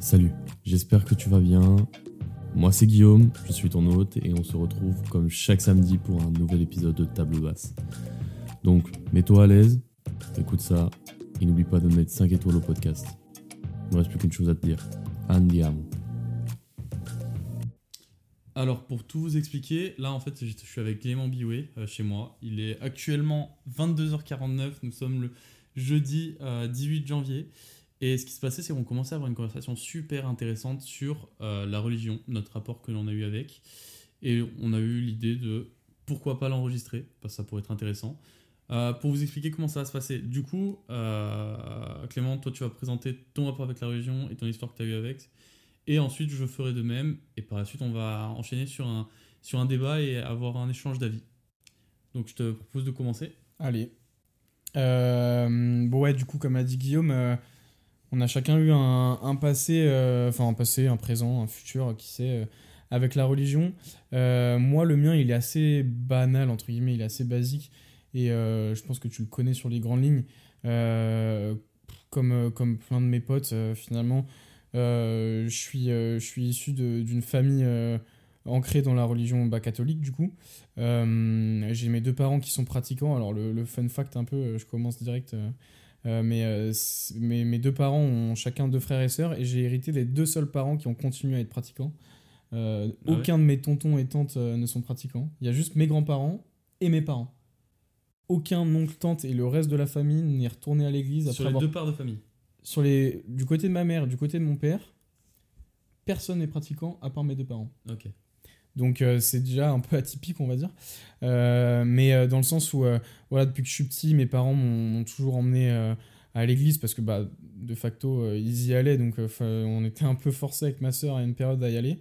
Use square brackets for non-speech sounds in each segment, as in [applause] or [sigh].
Salut, j'espère que tu vas bien. Moi c'est Guillaume, je suis ton hôte et on se retrouve comme chaque samedi pour un nouvel épisode de Table Basse. Donc mets-toi à l'aise, écoute ça et n'oublie pas de mettre 5 étoiles au podcast. Il ne reste plus qu'une chose à te dire. Andiamo. Alors, pour tout vous expliquer, là en fait, je suis avec Clément Bioué euh, chez moi. Il est actuellement 22h49. Nous sommes le jeudi 18 janvier. Et ce qui se passait, c'est qu'on commençait à avoir une conversation super intéressante sur euh, la religion, notre rapport que l'on a eu avec. Et on a eu l'idée de pourquoi pas l'enregistrer, parce que ça pourrait être intéressant. Euh, pour vous expliquer comment ça va se passer. Du coup, Clément, toi tu vas présenter ton rapport avec la religion et ton histoire que tu as eu avec. Et ensuite, je ferai de même. Et par la suite, on va enchaîner sur un, sur un débat et avoir un échange d'avis. Donc, je te propose de commencer. Allez. Euh, bon, ouais, du coup, comme a dit Guillaume, euh, on a chacun eu un, passé, euh, enfin, un passé, un présent, un futur, qui sait, avec la religion. moi, le mien, il est assez banal, entre guillemets, il est assez basique. Et je pense que tu le connais sur les grandes lignes. comme, comme plein de mes potes, finalement, euh, je, suis, euh, issu d'une famille euh, ancrée dans la religion bah, catholique du coup. j'ai mes deux parents qui sont pratiquants. Alors le, fun fact un peu, je commence direct. Mais mes, deux parents ont chacun deux frères et sœurs et j'ai hérité des deux seuls parents qui ont continué à être pratiquants. Ah aucun de mes tontons et tantes ne sont pratiquants. Il y a juste mes grands-parents et mes parents. Aucun oncle, tante et le reste de la famille n'est retourné à l'église. Sur les deux parts de famille sur les, du côté de ma mère, du côté de mon père, personne n'est pratiquant à part mes deux parents. Ok. Donc euh, c'est déjà un peu atypique, on va dire. Euh, mais euh, dans le sens où, voilà, depuis que je suis petit, mes parents m'ont toujours emmené à l'église parce que bah, de facto, ils y allaient. Donc on était un peu forcé avec ma soeur à une période à y aller.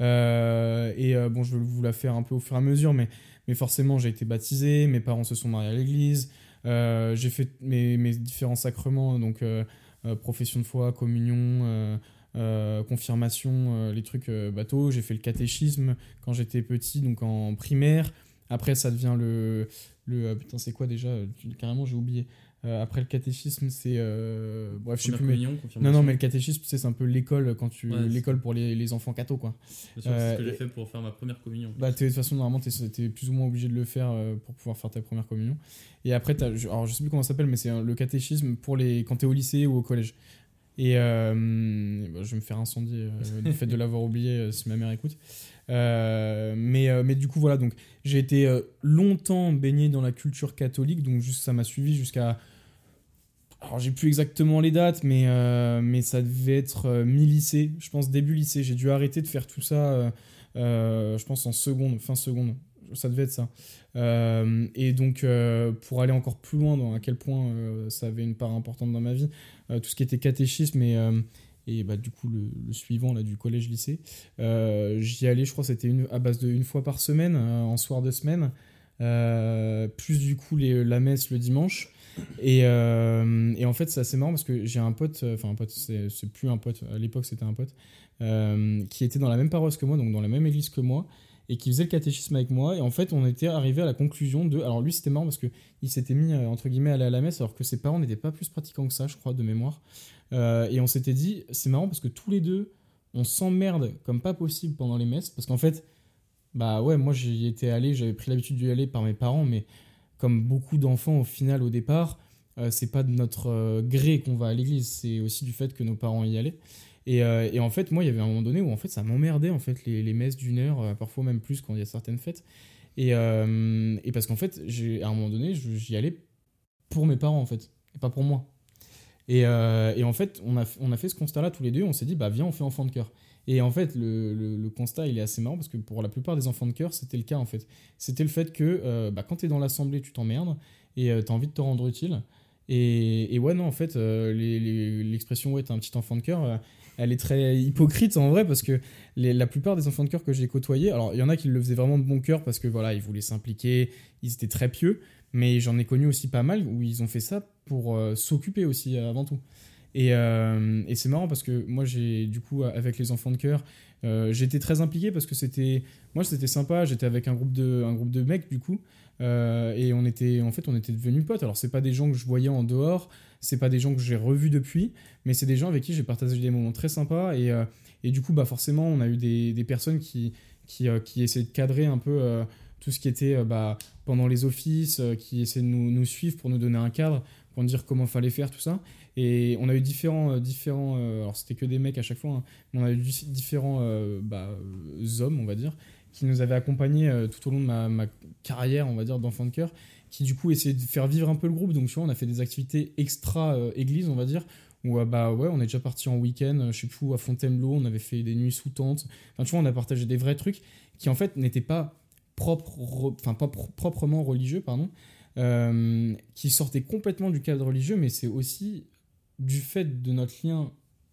et bon, je vais vous la faire un peu au fur et à mesure, mais, mais forcément, j'ai été baptisé, mes parents se sont mariés à l'église. j'ai fait mes, différents sacrements, donc profession de foi, communion, euh, euh, confirmation, les trucs bateaux. J'ai fait le catéchisme quand j'étais petit, donc en primaire. Après, ça devient le. le putain, c'est quoi déjà Carrément, j'ai oublié. après le catéchisme, c'est bref, je sais plus. Non, non, mais le catéchisme, c'est un peu l'école quand tu l'école pour les, les, enfants cathos quoi. C'est ce que j'ai fait pour faire ma première communion. Bah, de toute façon, normalement, tu es, plus ou moins obligé de le faire pour pouvoir faire ta première communion. Et après, as, alors je sais plus comment ça s'appelle, mais c'est le catéchisme pour les quand tu es au lycée ou au collège. Et euh, bah, je vais me faire incendier euh, [laughs] du fait de l'avoir oublié euh, si ma mère écoute. mais, mais du coup, voilà, donc j'ai été longtemps baigné dans la culture catholique, donc juste, ça m'a suivi jusqu'à. Alors, j'ai plus exactement les dates, mais, mais ça devait être mi-lycée, je pense début lycée. J'ai dû arrêter de faire tout ça, je pense en seconde, fin seconde. Ça devait être ça. Euh, et donc, euh, pour aller encore plus loin à quel point euh, ça avait une part importante dans ma vie, tout ce qui était catéchisme et, bah, du coup le, suivant là, du collège-lycée, j'y allais, je crois, c'était à base de une fois par semaine, en soir de semaine, plus du coup la messe le dimanche. Et, en fait, c'est assez marrant parce que j'ai un pote, enfin un pote, c'est plus un pote, à l'époque c'était un pote, qui était dans la même paroisse que moi, donc dans la même église que moi, et qui faisait le catéchisme avec moi. Et en fait, on était arrivé à la conclusion de. Alors lui, c'était marrant parce qu'il s'était mis, euh, entre guillemets, à aller à la messe, alors que ses parents n'étaient pas plus pratiquants que ça, je crois, de mémoire. Euh, et on s'était dit, c'est marrant parce que tous les deux, on s'emmerde comme pas possible pendant les messes. Parce qu'en fait, bah ouais, moi j'y étais allé, j'avais pris l'habitude d'y aller par mes parents, mais comme beaucoup d'enfants au final, au départ, euh, c'est pas de notre gré qu'on va à l'église, c'est aussi du fait que nos parents y allaient. Euh, et, en fait, moi, il y avait un moment donné où en fait, ça m'emmerdait en fait les, les messes d'une heure, euh, parfois même plus quand il y a certaines fêtes. Et, euh, parce qu'en fait, à un moment donné, j'y allais pour mes parents en fait, et pas pour moi. Et, et en fait, on a, on a fait ce constat-là tous les deux. On s'est dit, bah viens, on fait enfant de cœur. Et en fait, le, le, constat, il est assez marrant parce que pour la plupart des enfants de cœur, c'était le cas en fait. C'était le fait que bah, quand tu es dans l'assemblée, tu t'emmerdes et tu as envie de te rendre utile. Et, et ouais, non, en fait, l'expression ouais, t'es un petit enfant de cœur, elle est très hypocrite en vrai parce que la plupart des enfants de cœur que j'ai côtoyés, alors il y en a qui le faisaient vraiment de bon cœur parce que voilà, ils voulaient s'impliquer, ils étaient très pieux, mais j'en ai connu aussi pas mal où ils ont fait ça pour euh, s'occuper aussi euh, avant tout. Et, euh, et c'est marrant parce que moi j'ai du coup avec les enfants de cœur, j'étais très impliqué parce que c'était moi c'était sympa, j'étais avec un groupe de un groupe de mecs du coup Euh, et on était, en fait, on était devenus potes. Alors, c'est pas des gens que je voyais en dehors, c'est pas des gens que j'ai revus depuis, mais c'est des gens avec qui j'ai partagé des moments très sympas. Et, euh, et du coup, bah, forcément, on a eu des, des personnes qui, qui, euh, qui essayaient de cadrer un peu tout ce qui était bah, pendant les offices, qui essayaient de nous, nous suivre pour nous donner un cadre, pour nous dire comment fallait faire, tout ça. Et on a eu différents, différents alors c'était que des mecs à chaque fois, hein, mais on a eu di- différents bah, hommes, on va dire, qui nous avaient accompagnés euh, tout au long de ma, carrière, on va dire, d'enfant de cœur, qui du coup essayaient de faire vivre un peu le groupe. Donc tu vois, on a fait des activités extra euh, on va dire, où euh, bah ouais, on est déjà parti en week-end, je sais plus où, à Fontainebleau, on avait fait des nuits sous tente. Enfin tu vois, on a partagé des vrais trucs qui en fait n'étaient pas propres, re- enfin pas pro- proprement religieux, pardon, qui sortaient complètement du cadre religieux, mais c'est aussi du fait de notre lien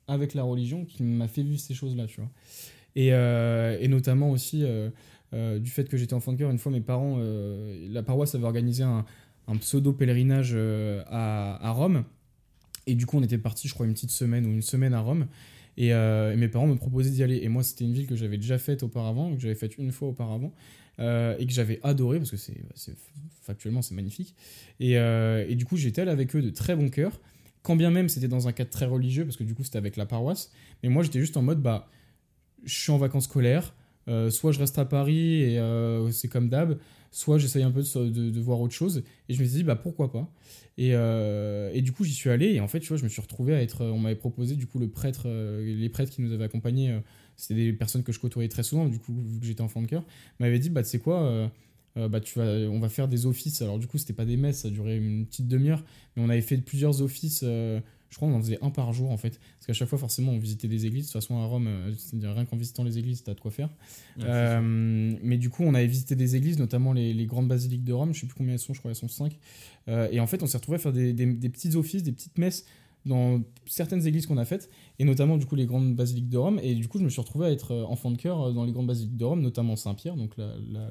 avec la religion qui m'a fait vivre ces choses-là, tu vois. Et, euh, et notamment aussi euh, euh, du fait que j'étais enfant de cœur, une fois mes parents, la paroisse avait organisé un, pseudo-pèlerinage à, Rome. Et du coup, on était parti, je crois, une petite semaine ou une semaine à Rome. Et, mes parents me proposaient d'y aller. Et moi, c'était une ville que j'avais déjà faite auparavant, que j'avais faite une fois auparavant, et que j'avais adoré parce que c'est, factuellement, c'est magnifique. Et, et du coup, j'étais allé avec eux de très bon cœur, quand bien même c'était dans un cadre très religieux, parce que du coup, c'était avec la paroisse. Mais moi, j'étais juste en mode, bah, je suis en vacances scolaires, euh, soit je reste à Paris et euh, c'est comme d'hab, soit j'essaye un peu de, voir autre chose. Et je me suis dit, bah pourquoi pas? Et, euh, et du coup, j'y suis allé et en fait, tu vois, je me suis retrouvé à être. On m'avait proposé, du coup, le prêtre, les prêtres qui nous avaient accompagnés, c'était des personnes que je côtoyais très souvent, du coup, vu que j'étais enfant de cœur, m'avaient dit, bah tu sais quoi, bah, tu vas, on va faire des offices. Alors, du coup, c'était pas des messes, ça durait une petite demi-heure, mais on avait fait plusieurs offices. Euh, je crois qu'on en faisait un par jour en fait. Parce qu'à chaque fois, forcément, on visitait des églises. De toute façon, à Rome, euh, rien qu'en visitant les églises, t'as de quoi faire. Ouais, Euh, mais du coup, on avait visité des églises, notamment les, les grandes basiliques de Rome. Je sais plus combien elles sont, je crois elles sont 5. et en fait, on s'est retrouvé à faire des, des- des petits offices, des petites messes dans certaines églises qu'on a faites, et notamment du coup les grandes basiliques de Rome. Et du coup, je me suis retrouvé à être euh, enfant de cœur euh, dans les grandes basiliques de Rome, notamment Saint-Pierre, donc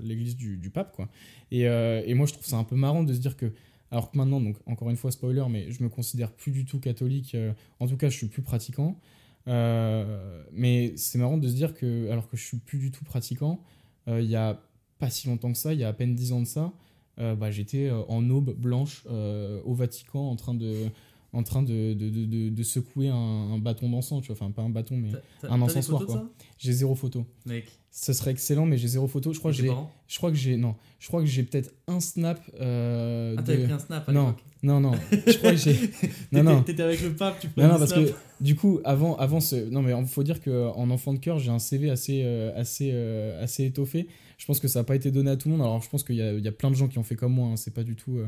l'église du, du pape. Quoi. Et, euh, et moi, je trouve ça un peu marrant de se dire que, alors que maintenant, donc encore une fois, spoiler, mais je me considère plus du tout catholique. euh, en tout cas, je suis plus pratiquant. Euh, mais c'est marrant de se dire que, alors que je suis plus du tout pratiquant, euh, il y a pas si longtemps que ça, il y a à peine 10 ans de ça, euh, bah, j'étais euh, en aube blanche euh, au Vatican en train de, en train de, de, de, secouer un, un bâton d'encens, tu vois, enfin pas un bâton, mais un encensoir, quoi. j'ai zéro photo. mec Ce serait excellent, mais j'ai zéro photo. Je crois que j'ai, je crois que j'ai, non, je crois que j'ai peut-être un snap. euh, Ah, t'avais pris un snap à Non, non, non. Je crois que j'ai. [laughs] non, T'étais- non. T'étais avec le pape, tu peux Non, non, parce que du coup, avant, avant ce... Non, mais il faut dire qu'en enfant de cœur, j'ai un CV assez, euh, assez, euh, assez étoffé. Je pense que ça n'a pas été donné à tout le monde. Alors, je pense qu'il y y a plein de gens qui ont fait comme moi. hein. C'est pas du tout...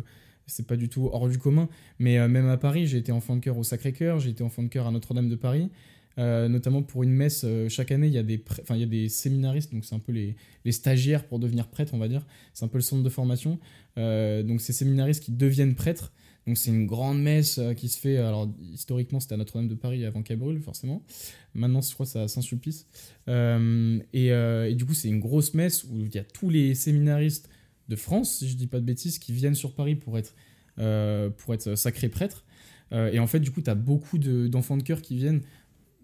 C'est pas du tout hors du commun. Mais euh, même à Paris, j'ai été enfant de cœur au Sacré-Cœur, j'ai été enfant de cœur à Notre-Dame de Paris. Euh, notamment pour une messe, euh, chaque année, il y, a des y a des séminaristes, donc c'est un peu les, les stagiaires pour devenir prêtre, on va dire. C'est un peu le centre de formation. Donc, ces séminaristes qui deviennent prêtres. Donc, c'est une grande messe qui se fait. Alors, historiquement, c'était à Notre-Dame de Paris avant qu'elle brûle, forcément. Maintenant, je crois que c'est à Saint-Sulpice. Et du coup, c'est une grosse messe où il y a tous les séminaristes de France, si je dis pas de bêtises, qui viennent sur Paris pour être, euh, pour être sacrés prêtres. Euh, et en fait, du coup, tu as beaucoup de- d'enfants de cœur qui viennent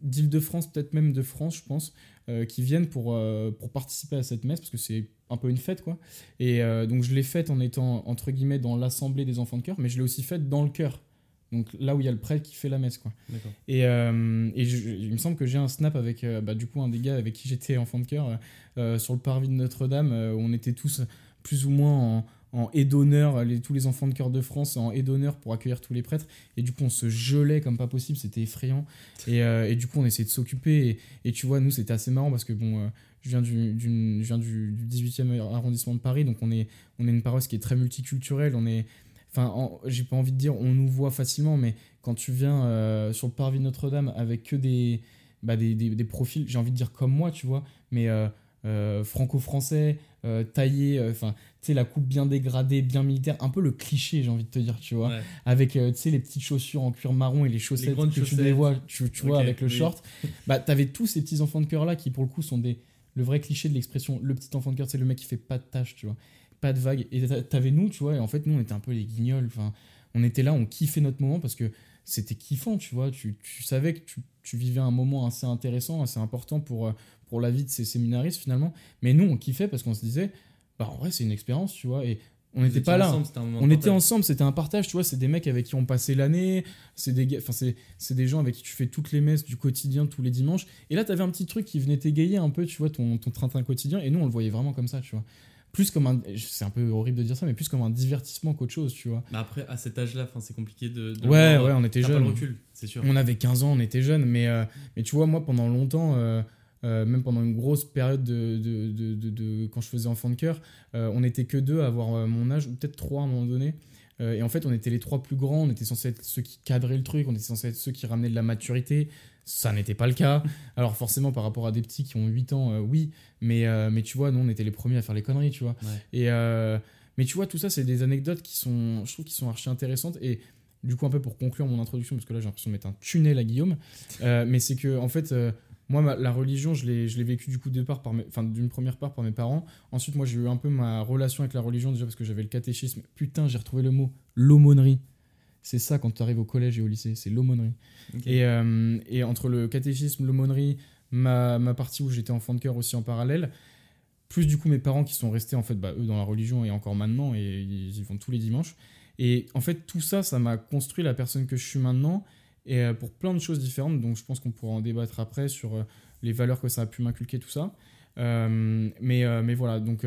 d'Île-de-France, peut-être même de France, je pense, euh, qui viennent pour, pour participer à cette messe, parce que c'est un peu une fête, quoi. Et donc, je l'ai faite en étant, entre guillemets, dans l'assemblée des enfants de cœur, mais je l'ai aussi faite dans le cœur. Donc, là où il y a le prêtre qui fait la messe, quoi. Et, euh, et je- il me semble que j'ai un snap avec euh, bah, du coup un des gars avec qui j'étais enfant de cœur euh, sur le parvis de Notre-Dame où on était tous plus ou moins en, en aide d'honneur, tous les enfants de cœur de France en aide d'honneur pour accueillir tous les prêtres. Et du coup, on se gelait comme pas possible, c'était effrayant. Et, euh, du coup, on essayait de s'occuper. Et, tu vois, nous, c'était assez marrant parce que bon, euh, je viens, du, d'une- je viens du, du 18e arrondissement de Paris, donc on est, on est une paroisse qui est très multiculturelle. On est, enfin, en- j'ai pas envie de dire on nous voit facilement, mais quand tu viens euh, sur le parvis Notre-Dame avec que des, bah, des, des, profils, j'ai envie de dire comme moi, tu vois, mais franco-français, euh, taillé, enfin, tu sais, la coupe bien dégradée, bien militaire, un peu le cliché, j'ai envie de te dire, tu vois, Ouais. avec, euh, tu sais, les petites chaussures en cuir marron et les chaussettes grandes que tu les vois, tu, tu vois, avec le oui. short. [laughs] Bah, t'avais tous ces petits enfants de cœur là qui, pour le coup, sont des, le vrai cliché de l'expression le petit enfant de cœur, c'est le mec qui fait pas de tâches, tu vois, pas de vagues. Et t'a- t'avais nous, tu vois, et en fait, nous, on était un peu les guignols, enfin, on était là, on kiffait notre moment parce que c'était kiffant, tu vois, tu, tu savais que tu, tu vivais un moment assez intéressant, assez important pour, euh, pour la vie de ces séminaristes finalement. Mais nous, on kiffait parce qu'on se disait, bah en vrai, c'est une expérience, tu vois, et on n'était pas là. ensemble, On était ensemble, c'était un partage, tu vois, c'est des mecs avec qui on passait l'année, c'est des enfin c'est des gens avec qui tu fais toutes les messes du quotidien tous les dimanches. Et là, t'avais un petit truc qui venait t'égayer un peu, tu vois, ton ton train-train quotidien. Et nous, on le voyait vraiment comme ça, tu vois. Plus comme un, c'est un peu horrible de dire ça, mais plus comme un divertissement qu'autre chose, tu vois. Mais après, à cet âge-là, enfin, c'est compliqué de. de Ouais, ouais, on était jeunes. recul, c'est sûr. On avait 15 ans, on était jeunes, mais, euh, mais tu vois, moi, pendant longtemps, euh, euh, même pendant une grosse période de, de, de, quand je faisais enfant de cœur, euh, on n'était que deux à avoir euh, mon âge, ou peut-être trois à un moment donné. Et en fait, on était les trois plus grands, on était censés être ceux qui cadraient le truc, on était censés être ceux qui ramenaient de la maturité. Ça n'était pas le cas. [laughs] Alors forcément, par rapport à des petits qui ont 8 ans, oui, mais, mais tu vois, nous, on était les premiers à faire les conneries, tu vois. Ouais. Et, mais tu vois, tout ça, c'est des anecdotes qui sont, je trouve, qui sont archi intéressantes. Et du coup, un peu pour conclure mon introduction, parce que là, j'ai l'impression de mettre un tunnel à Guillaume, mais c'est que, en fait, moi, ma- la religion, je l'ai, je l'ai vécu du coup de part par mes- enfin, d'une première part par mes parents. Ensuite, moi, j'ai eu un peu ma relation avec la religion déjà parce que j'avais le catéchisme. Putain, j'ai retrouvé le mot l'aumônerie. C'est ça quand tu arrives au collège et au lycée, c'est l'aumônerie. Et, euh, et entre le catéchisme, l'aumônerie, ma, ma partie où j'étais enfant de cœur aussi en parallèle, plus du coup mes parents qui sont restés en fait bah, eux dans la religion et encore maintenant et ils y vont tous les dimanches. Et en fait tout ça, ça m'a construit la personne que je suis maintenant et euh, pour plein de choses différentes. Donc je pense qu'on pourra en débattre après sur euh, les valeurs que ça a pu m'inculquer tout ça. Euh, mais, mais voilà donc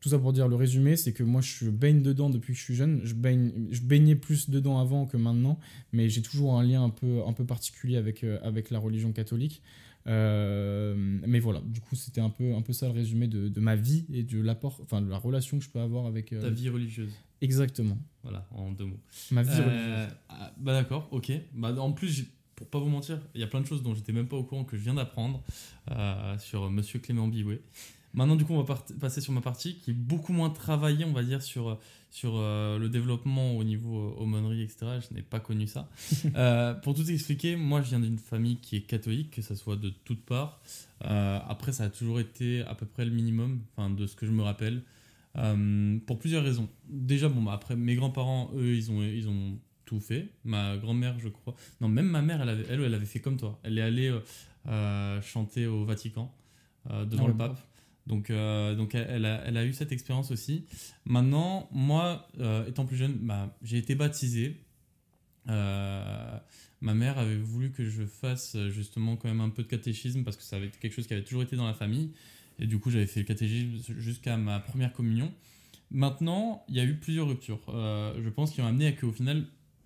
tout ça pour dire le résumé, c'est que moi je baigne dedans depuis que je suis jeune. Je, baigne, je baignais plus dedans avant que maintenant, mais j'ai toujours un lien un peu, un peu particulier avec, avec la religion catholique. Mais voilà, du coup c'était un peu, un peu ça le résumé de, de ma vie et de l'apport, enfin de la relation que je peux avoir avec. Ta vie religieuse. Exactement, Voilà, en deux mots. ma vie Euh, ah, bah d'accord, ok. Bah, en plus, pour pas vous mentir, il y a plein de choses dont j'étais même pas au courant que je viens d'apprendre euh, sur Monsieur Clément Biouet. Maintenant, du coup, on va passer sur ma partie qui est beaucoup moins travaillée, on va dire, sur, sur euh, le développement au niveau euh, aumônerie, etc. Je n'ai pas connu ça. [laughs] Euh, pour tout expliquer, moi, je viens d'une famille qui est catholique, que ça soit de toutes parts. Euh, après, ça a toujours été à peu près le minimum, enfin, de ce que je me rappelle. Euh, pour plusieurs raisons. Déjà, bon, bah, après, mes grands-parents, eux, ils ont, ils ont tout fait. Ma grand-mère, je crois. Non, même ma mère, elle, avait, elle, elle avait fait comme toi. Elle est allée euh, euh, chanter au Vatican euh, devant Ah le pape. Donc, donc elle, a, elle a eu cette expérience aussi. Maintenant, moi, étant plus jeune, bah, j'ai été baptisé. Ma mère avait voulu que je fasse justement quand même un peu de catéchisme parce que ça avait été quelque chose qui avait toujours été dans la famille. Et du coup, j'avais fait le catéchisme jusqu'à ma première communion. Maintenant, il y a eu plusieurs ruptures. Euh, je pense qu'ils ont amené à qu'au final,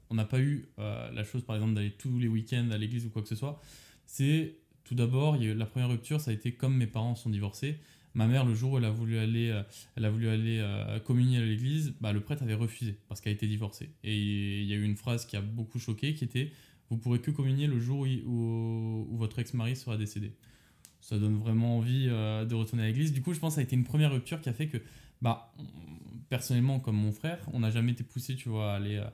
on n'a pas eu euh, la chose, par exemple, d'aller tous les week-ends à l'église ou quoi que ce soit. C'est tout d'abord, la première rupture, ça a été comme mes parents sont divorcés. Ma mère, le jour où elle a voulu aller, euh, elle a voulu aller communier à l'église, bah, le prêtre avait refusé parce qu'elle a été divorcée. Et il y a eu une phrase qui a beaucoup choqué qui était Vous pourrez que communier le jour où votre ex-mari sera décédé. Ça donne vraiment envie euh, de retourner à l'église. Du coup, je pense que ça a été une première rupture qui a fait que, bah, on- personnellement, comme mon frère, on n'a jamais été poussé, tu vois, à aller, euh,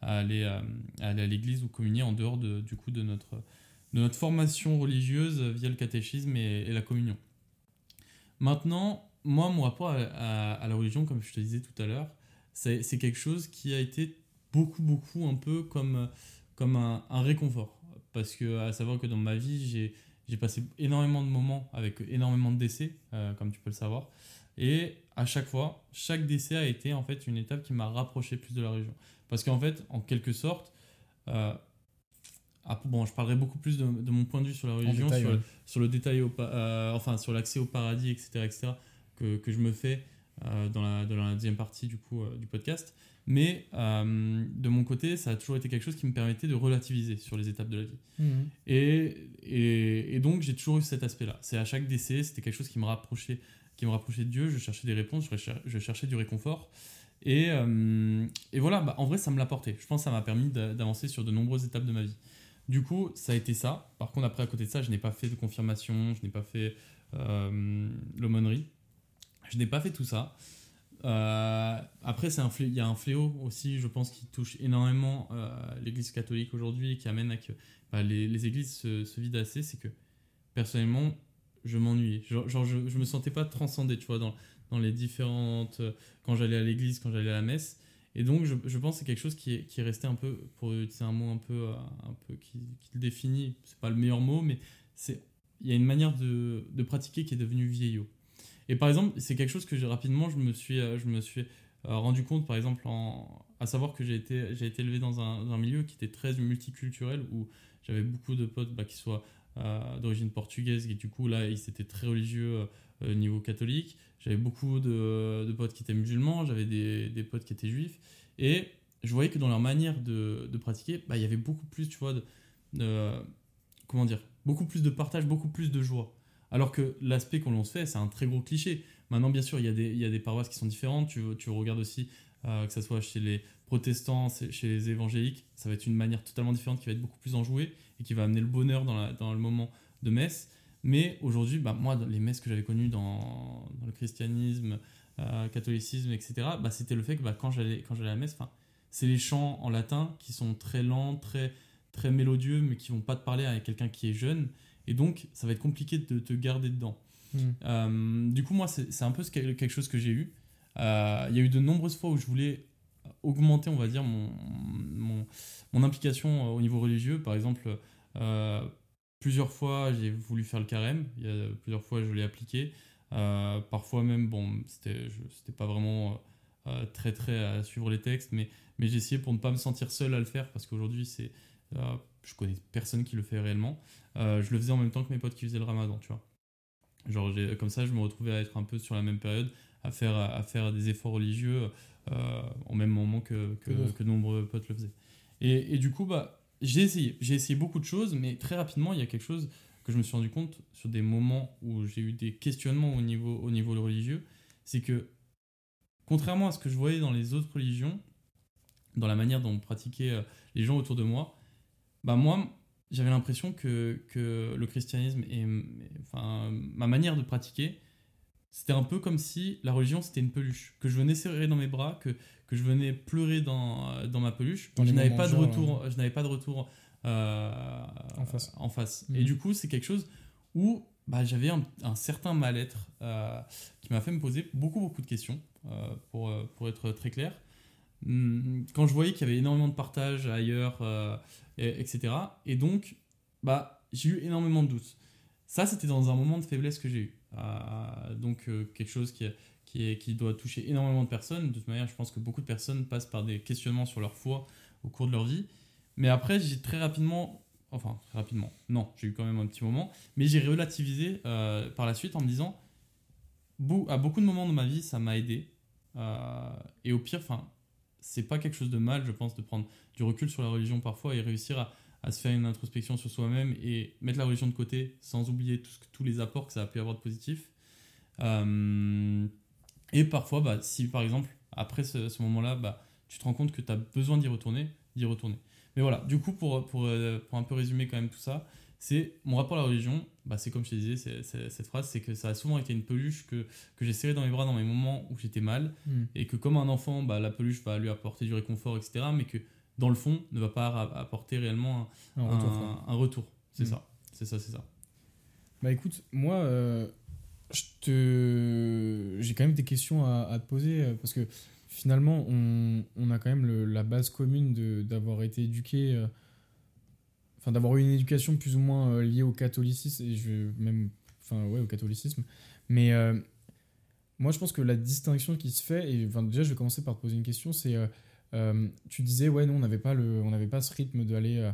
à aller, euh, à, à l'église ou communier en dehors de, du coup de notre, de notre formation religieuse via le catéchisme et, la communion. Maintenant, moi, mon rapport à, la religion, comme je te disais tout à l'heure, c'est c'est quelque chose qui a été beaucoup, beaucoup un peu comme, comme un, un réconfort. Parce que, à savoir que dans ma vie, j'ai j'ai passé énormément de moments avec énormément de décès, euh, comme tu peux le savoir. Et à chaque fois, chaque décès a été en fait une étape qui m'a rapproché plus de la religion. Parce qu'en fait, en quelque sorte, euh, ah, bon, je parlerai beaucoup plus de, de mon point de vue sur la religion, détail, sur, ouais. le, sur le détail, au, euh, enfin sur l'accès au paradis, etc., etc., que, que je me fais euh, dans, la, dans la deuxième partie du coup euh, du podcast. Mais euh, de mon côté, ça a toujours été quelque chose qui me permettait de relativiser sur les étapes de la vie. Mhm. Et, et, et donc j'ai toujours eu cet aspect-là. C'est à chaque décès, c'était quelque chose qui me rapprochait, qui me rapprochait de Dieu. Je cherchais des réponses, je cher- je cherchais du réconfort. Et, euh, et voilà, bah, en vrai, ça me l'a porté. Je pense que ça m'a permis d'a- d'avancer sur de nombreuses étapes de ma vie. Du coup, ça a été ça. Par contre, après, à côté de ça, je n'ai pas fait de confirmation, je n'ai pas fait euh, l'aumônerie. Je n'ai pas fait tout ça. Euh, après, il y a un fléau aussi, je pense, qui touche énormément euh, l'Église catholique aujourd'hui et qui amène à que bah, les, églises se, se vident assez. C'est que personnellement, je m'ennuyais. Genre, genre, je, je me sentais pas transcendé, tu vois, dans, dans les différentes. euh, quand j'allais à l'église, quand j'allais à la messe. Et donc, je, je pense que c'est quelque chose qui est, qui est resté un peu, pour utiliser un mot un peu, euh, un peu qui, qui le définit, c'est pas le meilleur mot, mais c'est il y a une manière de, de pratiquer qui est devenue vieillot. Et par exemple, c'est quelque chose que rapidement, je me suis, euh, je me suis euh, rendu compte, par exemple, à savoir que j'ai été, j'ai été élevé dans un, milieu qui était très multiculturel, où j'avais beaucoup de potes bah, qui soient euh, d'origine portugaise, et du coup, là, ils étaient très religieux au niveau catholique. J'avais beaucoup de, de, potes qui étaient musulmans, j'avais des, des, potes qui étaient juifs, et je voyais que dans leur manière de, de pratiquer, bah, il y avait beaucoup plus, tu vois, de, comment dire, beaucoup plus de partage, beaucoup plus de joie. Alors que l'aspect qu'on se fait, c'est un très gros cliché. Maintenant, bien sûr, il y a des, paroisses qui sont différentes. Tu, regardes aussi, euh, que ce soit chez les protestants, chez les évangéliques, ça va être une manière totalement différente qui va être beaucoup plus enjouée et qui va amener le bonheur dans, le moment de messe. Mais aujourd'hui, bah, moi, les messes que j'avais connues dans, le christianisme, euh, catholicisme, etc., bah, c'était le fait que bah, quand j'allais à la messe, c'est les chants en latin qui sont très lents, très, très mélodieux, mais qui vont pas te parler à quelqu'un qui est jeune. Et donc, ça va être compliqué de te garder dedans. Hmm. Euh, du coup, moi, c'est un peu quelque chose que j'ai eu. Euh, il y a eu de nombreuses fois où je voulais augmenter, on va dire, mon, mon, mon implication euh, au niveau religieux. Par exemple, plusieurs fois, j'ai voulu faire le carême. Il y a plusieurs fois, je l'ai appliqué. parfois même, bon, c'était pas vraiment très très à suivre les textes, mais, mais j'ai essayé pour ne pas me sentir seul à le faire parce qu'aujourd'hui, c'est je connais personne qui le fait réellement. Euh, je le faisais en même temps que mes potes qui faisaient le ramadan, tu vois. Genre, comme ça, je me retrouvais à être un peu sur la même période, à faire, à faire des efforts religieux euh, au même moment que, que, que, de nombreux potes le faisaient. Et, et du coup, bah, j'ai essayé. J'ai essayé beaucoup de choses, mais très rapidement, il y a quelque chose que je me suis rendu compte sur des moments où j'ai eu des questionnements au niveau, au niveau religieux. C'est que, contrairement à ce que je voyais dans les autres religions, dans la manière dont pratiquaient euh, les gens autour de moi, bah moi, j'avais l'impression que, que, le christianisme et, enfin, ma manière de pratiquer, c'était un peu comme si la religion c'était une peluche, que je venais serrer dans mes bras, que, que je venais pleurer dans, dans ma peluche. je n'avais pas, de retour, je n'avais pas de retour en face. En face. Et mhm. du coup, c'est quelque chose où bah, j'avais un, un, certain mal-être euh, qui m'a fait me poser beaucoup, beaucoup de questions, euh, pour, euh, pour être très clair. Hum, quand je voyais qu'il y avait énormément de partage ailleurs, etc. Et donc, bah, j'ai eu énormément de doutes. Ça, c'était dans un moment de faiblesse que j'ai eu. Euh, donc, euh, quelque chose qui, qui, qui doit toucher énormément de personnes. De toute manière, je pense que beaucoup de personnes passent par des questionnements sur leur foi au cours de leur vie. Mais après, j'ai très rapidement, enfin, très rapidement, non, j'ai eu quand même un petit moment, mais j'ai relativisé euh, par la suite en me disant, à beaucoup de moments de ma vie, ça m'a aidé. et au pire, enfin, c'est pas quelque chose de mal, je pense, de prendre du recul sur la religion parfois et réussir à, à se faire une introspection sur soi-même et mettre la religion de côté sans oublier tous les apports que ça a pu avoir de positif. Euh, et parfois, bah, si par exemple, après ce, moment-là, bah, tu te rends compte que tu as besoin d'y retourner, d'y retourner. Mais voilà, du coup, pour, pour, euh, pour, un peu résumer quand même tout ça, c'est mon rapport à la religion, bah, c'est comme je te disais, cette phrase, c'est que ça a souvent été une peluche que, que j'ai serrée dans mes bras dans mes moments où j'étais mal, hmm. et que comme un enfant, bah, la peluche va lui apporter du réconfort, etc., mais que dans le fond, ne va pas apporter réellement un, un retour. C'est hmm. ça, c'est ça, c'est ça. Bah écoute, moi, euh, je te... j'ai quand même des questions à, à, te poser, euh, parce que finalement, on, on a quand même le, la base commune d'avoir été éduqué... Euh, enfin d'avoir une éducation plus ou moins euh, liée au catholicisme et je même enfin ouais au catholicisme. Mais euh, moi je pense que la distinction qui se fait et enfin, déjà je vais commencer par te poser une question c'est euh, tu disais ouais non on n'avait pas le on n'avait pas ce rythme d'aller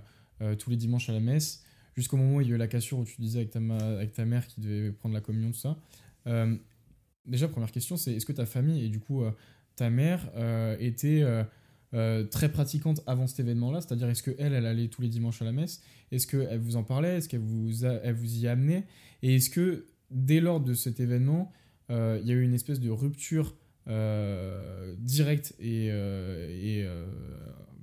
tous les dimanches à la messe. Jusqu'au moment où il y a eu la cassure où tu disais avec ta avec ta mère qui devait prendre la communion tout ça. Déjà première question c'est est-ce que ta famille et du coup ta mère était euh, très pratiquante avant cet événement-là, c'est-à-dire est-ce qu'elle, elle allait tous les dimanches à la messe? Est-ce qu'elle vous en parlait? Est-ce qu'elle vous, vous y amenait Et est-ce que dès lors de cet événement, euh, il y a eu une espèce de rupture euh, directe et, et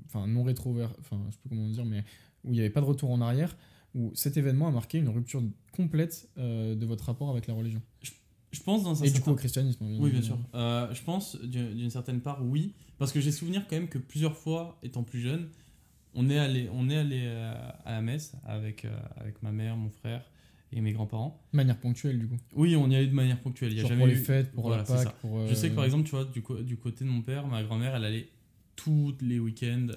enfin non rétrovers, enfin je sais plus comment dire, mais où il n'y avait pas de retour en arrière, où cet événement a marqué une rupture complète de votre rapport avec la religion? Pense dans un Et du coup au christianisme. oui, bien sûr. Euh, je pense d'une certaine part, oui. Parce que j'ai souvenir quand même que plusieurs fois, étant plus jeune, on est allé, on est allé euh, à la messe avec, euh, avec ma mère, mon frère et mes grands-parents. De manière ponctuelle, du coup Oui, on y allait de manière ponctuelle. Il y a jamais pour les fêtes, pour la Pâques. Pour, Je sais que par exemple, tu vois, du, du côté de mon père, ma grand-mère, elle allait tous les week-ends.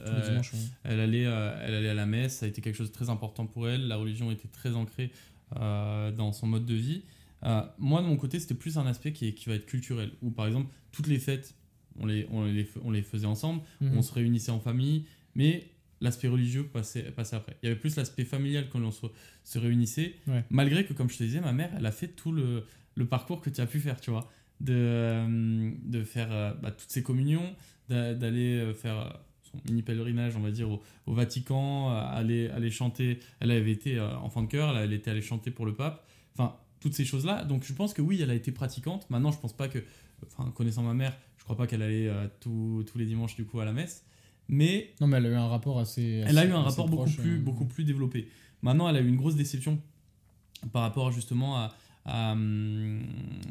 elle, allait, elle allait à la messe. Ça a été quelque chose de très important pour elle. La religion était très ancrée dans son mode de vie. Euh, moi, de mon côté, c'était plus un aspect qui, qui, va être culturel. Ou par exemple, toutes les fêtes, on les, on les, on les faisait ensemble, Mhm. on se réunissait en famille, mais l'aspect religieux passait, passait après. Il y avait plus l'aspect familial quand on se, se réunissait, Ouais. malgré que, comme je te disais, ma mère, elle a fait tout le, le parcours que tu as pu faire, tu vois, de, euh, de faire euh, bah, toutes ces communions, d'a- d'aller faire son mini pèlerinage, on va dire, au, au Vatican, aller, aller chanter. Elle avait été enfant de chœur, elle était allée chanter pour le pape. Enfin, toutes ces choses-là. Donc, je pense que oui, elle a été pratiquante. Maintenant, je pense pas que, enfin, connaissant ma mère, je crois pas qu'elle allait euh, tous- tous les dimanches, du coup, à la messe. Mais Non, mais elle a eu un rapport assez. elle a eu un rapport beaucoup plus, euh, beaucoup plus développé. Maintenant, elle a eu une grosse déception par rapport justement à, à, hum,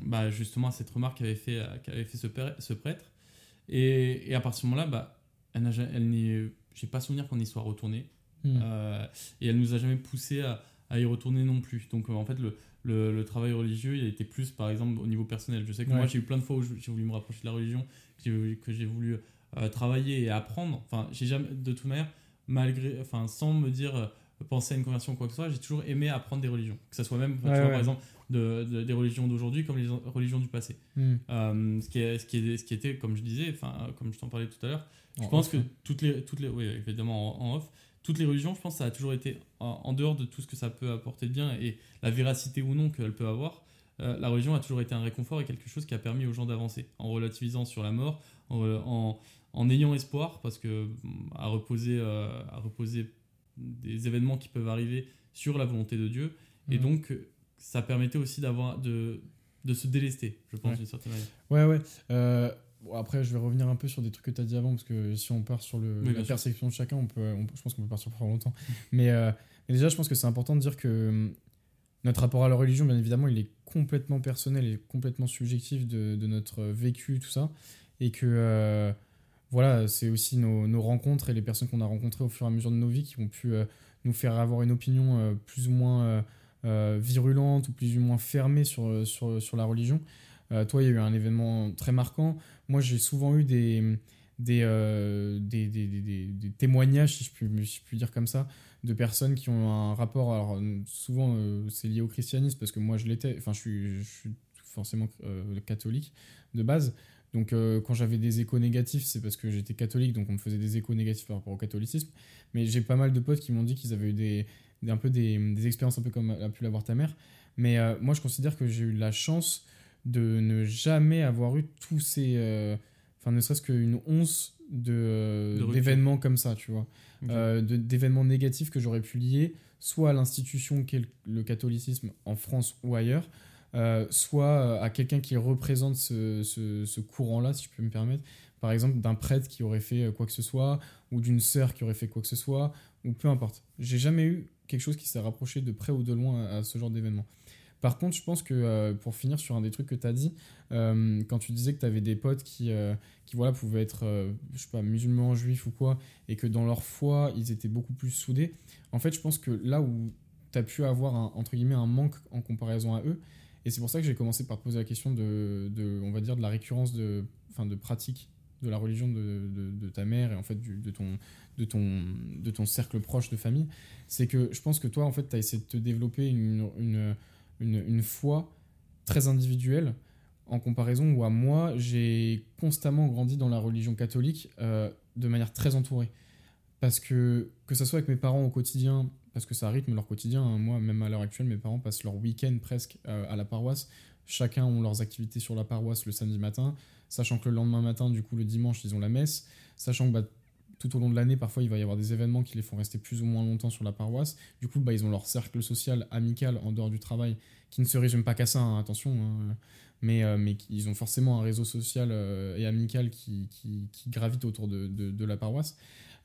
bah, justement à cette remarque qu'avait fait, euh, qu'avait fait ce, père- ce prêtre. Et, et à partir de ce moment-là, bah, elle elle n'est, j'ai pas souvenir qu'on y soit retourné. Hmm. Euh, et elle nous a jamais poussé à, à y retourner non plus. Donc en fait, le, le, le travail religieux, il a été plus par exemple au niveau personnel. Je sais que Ouais. moi, j'ai eu plein de fois où j'ai voulu me rapprocher de la religion, que j'ai- voulu euh, travailler et apprendre. Enfin, j'ai jamais, de toute manière, malgré, enfin, sans me dire euh, penser à une conversion ou quoi que ce soit, j'ai toujours aimé apprendre des religions. Que ce soit même, Ouais, vois, par exemple, de, de- des religions d'aujourd'hui comme les religions du passé. Hmm. Euh, ce, qui est, ce, qui est, ce qui était, comme je disais, enfin, comme je t'en parlais tout à l'heure, je En pense off, que toutes les, toutes les, oui, évidemment en, en off, toutes les religions, je pense ça a toujours été en, dehors de tout ce que ça peut apporter de bien et la véracité ou non qu'elle peut avoir. euh, la religion a toujours été un réconfort et quelque chose qui a permis aux gens d'avancer en relativisant sur la mort, en, en, en ayant espoir parce que hum, à reposer, euh, à reposer des événements qui peuvent arriver sur la volonté de Dieu et Mhm. donc euh, ça permettait aussi d'avoir de, de se délester, je pense Ouais. d'une certaine manière. Ouais, ouais. Euh, bon, après, je vais revenir un peu sur des trucs que tu as dit avant, parce que si on part sur le, Oui, la perception de chacun, on peut, on- je pense qu'on peut partir pour longtemps. [laughs] mais, euh, mais déjà, je pense que c'est important de dire que hum, notre rapport à la religion, bien évidemment, il est complètement personnel et complètement subjectif de, de notre vécu, tout ça. Et que, euh, voilà, c'est aussi nos, nos rencontres et les personnes qu'on a rencontrées au fur et à mesure de nos vies qui ont pu euh, nous faire avoir une opinion plus ou moins virulente ou plus ou moins fermée sur, sur, sur la religion. Euh, toi, il y a eu un événement très marquant. Moi, j'ai souvent eu des, des, euh, des, des, des- témoignages, si je, puis, dire comme ça, de personnes qui ont un rapport. Alors, euh, souvent, c'est lié au christianisme parce que moi, je l'étais. Enfin, je suis, je suis forcément catholique de base. Donc, quand j'avais des échos négatifs, c'est parce que j'étais catholique, donc on me faisait des échos négatifs par rapport au catholicisme. Mais j'ai pas mal de potes qui m'ont dit qu'ils avaient eu des, un peu des, expériences un peu comme a pu l'avoir ta mère. Mais moi, je considère que j'ai eu la chance de ne jamais avoir eu tous ces. euh, Enfin, ne serait-ce qu'une once de, euh, d'événements comme ça, tu vois. Euh, d'événements négatifs que j'aurais pu lier soit à l'institution qu'est le- le catholicisme en France ou ailleurs, euh, soit à quelqu'un qui représente ce, ce- ce courant-là, si je peux me permettre. Par exemple, d'un prêtre qui aurait fait quoi que ce soit, ou d'une sœur qui aurait fait quoi que ce soit, ou peu importe. J'ai jamais eu quelque chose qui s'est rapproché de près ou de loin à, à ce genre d'événement. Par contre, je pense que euh, pour finir sur un des trucs que tu as dit, euh, quand tu disais que tu avais des potes qui, euh, qui voilà, pouvaient être, je sais pas, musulmans, juifs ou quoi, et que dans leur foi, ils étaient beaucoup plus soudés, en fait, je pense que là où tu as pu avoir, un, entre guillemets, un manque en comparaison à eux, et c'est pour ça que j'ai commencé par poser la question de, on va dire, de la récurrence de, enfin, de pratique de la religion de, ta mère et en fait de, ton, de, ton, de ton cercle proche de famille, c'est que je pense que toi, en fait, tu as essayé de te développer une, une, foi très individuelle en comparaison où à moi, j'ai constamment grandi dans la religion catholique euh, de manière très entourée. Parce que, que ce soit avec mes parents au quotidien, parce que ça rythme leur quotidien, hein, moi, même à l'heure actuelle, mes parents passent leur week-end presque euh, à la paroisse. Chacun ont leurs activités sur la paroisse le samedi matin, sachant que le lendemain matin, du coup, le dimanche, ils ont la messe, sachant que bah, tout au long de l'année, parfois, il va y avoir des événements qui les font rester plus ou moins longtemps sur la paroisse. Du coup, bah, ils ont leur cercle social amical en dehors du travail, qui ne se résume pas qu'à ça, hein, attention, hein, mais, euh, mais ils ont forcément un réseau social euh, et amical qui, qui, gravite autour de, de, la paroisse.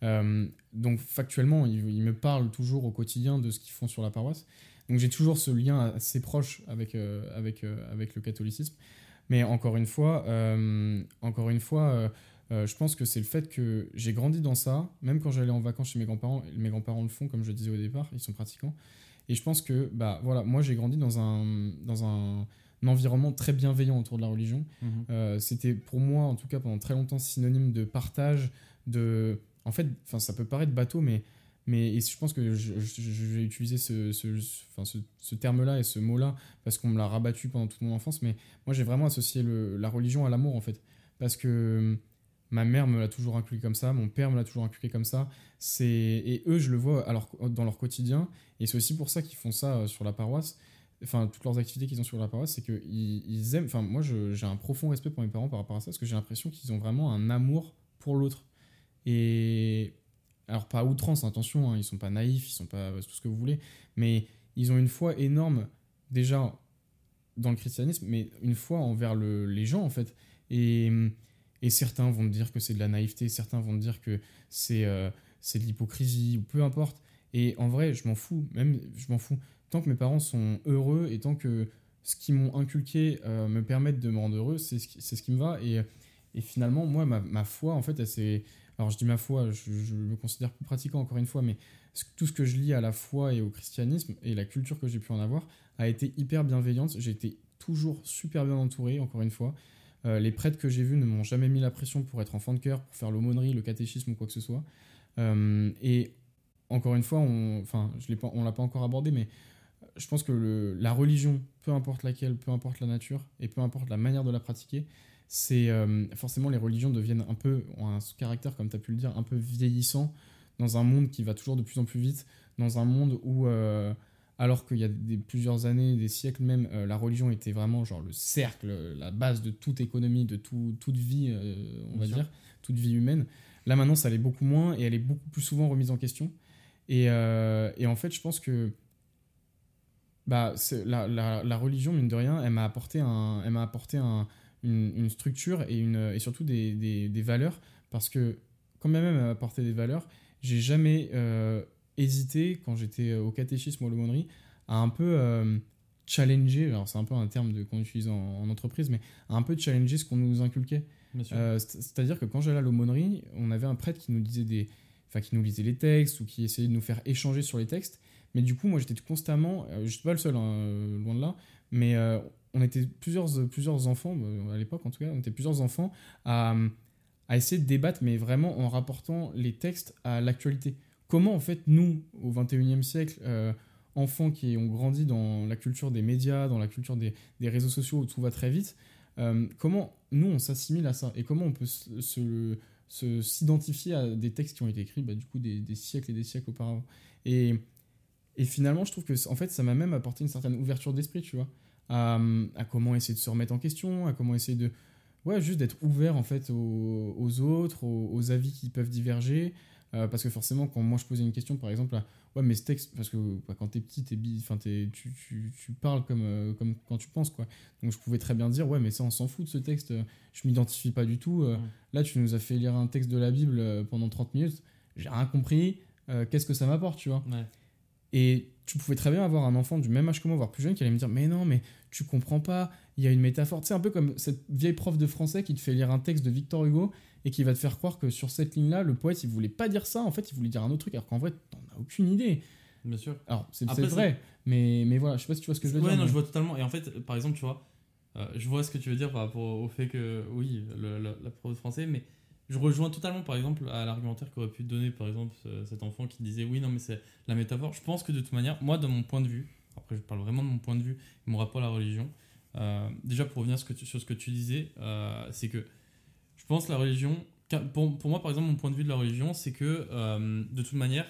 Euh, donc factuellement, ils, ils me parlent toujours au quotidien de ce qu'ils font sur la paroisse. Donc j'ai toujours ce lien assez proche avec, avec, avec le catholicisme. Mais encore une fois, encore une fois euh, je pense que c'est le fait que j'ai grandi dans ça, même quand j'allais en vacances chez mes grands-parents, mes grands-parents le font, comme je disais au départ, ils sont pratiquants. Et je pense que, bah voilà, moi j'ai grandi dans un, dans un, un environnement très bienveillant autour de la religion. Mhm. Euh, c'était pour moi, en tout cas pendant très longtemps, synonyme de partage, de... En fait, ça peut paraître bateau, mais, mais et je pense que je, je- je vais utiliser ce, ce, enfin, ce, ce terme-là et ce mot-là parce qu'on me l'a rabattu pendant toute mon enfance, mais moi j'ai vraiment associé le- la religion à l'amour, en fait. Parce que Ma mère me l'a toujours inculqué comme ça, mon père me l'a toujours inculqué comme ça. C'est et eux, je le vois alors dans leur quotidien. Et c'est aussi pour ça qu'ils font ça euh, sur la paroisse. Enfin, toutes leurs activités qu'ils ont sur la paroisse, c'est qu'ils ils aiment. Enfin, moi, j'ai un profond respect pour mes parents par rapport à ça, parce que j'ai l'impression qu'ils ont vraiment un amour pour l'autre. Et alors pas outrance, attention, hein, ils sont pas naïfs, ils sont pas tout ce que vous voulez, mais ils ont une foi énorme déjà dans le christianisme, mais une foi envers le- les gens en fait. Et, et certains vont te dire que c'est de la naïveté, certains vont te dire que c'est euh, c'est de l'hypocrisie ou peu importe. Et en vrai, je m'en fous, même je m'en fous. Tant que mes parents sont heureux et tant que ce qu'ils m'ont inculqué euh, me permettent de me rendre heureux, c'est ce, qui- me va. Et, finalement, moi, ma, foi, en fait, elle alors je dis ma foi, je, je me considère plus pratiquant encore une fois, mais tout ce que je lis à la foi et au christianisme et la culture que j'ai pu en avoir a été hyper bienveillante. J'ai été toujours super bien entouré, encore une fois. Euh, les prêtres que j'ai vus ne m'ont jamais mis la pression pour être enfant de cœur, pour faire l'aumônerie, le catéchisme ou quoi que ce soit. Euh, et encore une fois, on, enfin, on l'a pas encore abordé, mais je pense que la religion, peu importe laquelle, peu importe la nature et peu importe la manière de la pratiquer, c'est euh, forcément les religions deviennent un peu, ont un caractère, comme tu as pu le dire, un peu vieillissant dans un monde qui va toujours de plus en plus vite, dans un monde où, alors qu'il y a des, plusieurs années, des siècles même, euh, la religion était vraiment genre le cercle, la base de toute économie, de tout- toute vie, euh, on Bien va sûr. dire, toute vie humaine. Là maintenant, ça l'est beaucoup moins et elle est beaucoup plus souvent remise en question. Et, euh, et en fait, je pense que bah, la, la, la religion, mine de rien, elle m'a apporté, un, elle apporté un, une, une structure et, une, et surtout des, des, des valeurs. Parce que, quand même, elle m'a apporté des valeurs, j'ai jamais hésité, quand j'étais au catéchisme ou à l'aumônerie, à un peu euh, challenger, alors c'est un peu un terme de- qu'on utilise en, en entreprise, mais à un peu challenger ce qu'on nous inculquait. Euh, c'est- C'est-à-dire que quand j'allais à l'aumônerie, on avait un prêtre qui nous disait des, enfin qui nous lisait les textes ou qui essayait de nous faire échanger sur les textes. Mais du coup, moi, j'étais constamment, euh, je suis pas le seul, hein, euh, loin de là, mais euh, on était plusieurs, plusieurs enfants euh, à l'époque, en tout cas, on était plusieurs enfants à, à essayer de débattre, mais vraiment en rapportant les textes à l'actualité. Comment, en fait, nous, au 21e siècle, euh, enfants qui ont grandi dans la culture des médias, dans la culture des, réseaux sociaux où tout va très vite, euh, comment nous on s'assimile à ça et comment on peut se, s'identifier à des textes qui ont été écrits bah, du coup des, siècles et des siècles auparavant. Et, et finalement je trouve que en fait ça m'a même apporté une certaine ouverture d'esprit tu vois à, comment essayer de se remettre en question à comment essayer de ouais juste d'être ouvert en fait aux, autres aux avis qui peuvent diverger Euh, parce que forcément quand moi je posais une question par exemple à, ouais mais ce texte parce que bah, quand t'es petit t'es bi- enfin t'es- tu, tu, tu parles comme, euh, comme quand tu penses quoi donc je pouvais très bien dire ouais mais ça on s'en fout de ce texte euh, je m'identifie pas du tout euh, Ouais. là tu nous as fait lire un texte de la Bible pendant 30 minutes j'ai rien compris qu'est-ce que ça m'apporte tu vois Ouais. et tu pouvais très bien avoir un enfant du même âge que moi, voire plus jeune, qui allait me dire Mais non, mais tu comprends pas, il y a une métaphore. Tu sais, un peu comme cette vieille prof de français qui te fait lire un texte de Victor Hugo et qui va te faire croire que sur cette ligne-là, le poète, il voulait pas dire ça, en fait, il voulait dire un autre truc, alors qu'en vrai, t'en as aucune idée. Bien sûr. Alors, c'est vrai, mais, mais voilà, je sais pas si tu vois ce que je veux ouais, dire. non, mais- je vois totalement. Et en fait, par exemple, tu vois, euh, je vois ce que tu veux dire par rapport au fait que, oui, le- le- la prof de français, mais je rejoins totalement, par exemple, à l'argumentaire qu'aurait pu donner, par exemple, ce- cet enfant qui disait, oui, non, mais c'est la métaphore. Je pense que de toute manière, moi, de mon point de vue, après, je parle vraiment de mon point de vue, mon rapport à la religion, euh, déjà pour revenir sur ce que tu, disais, euh, c'est que pense la religion, pour, moi, par exemple, mon point de vue de la religion, c'est que, euh, de toute manière,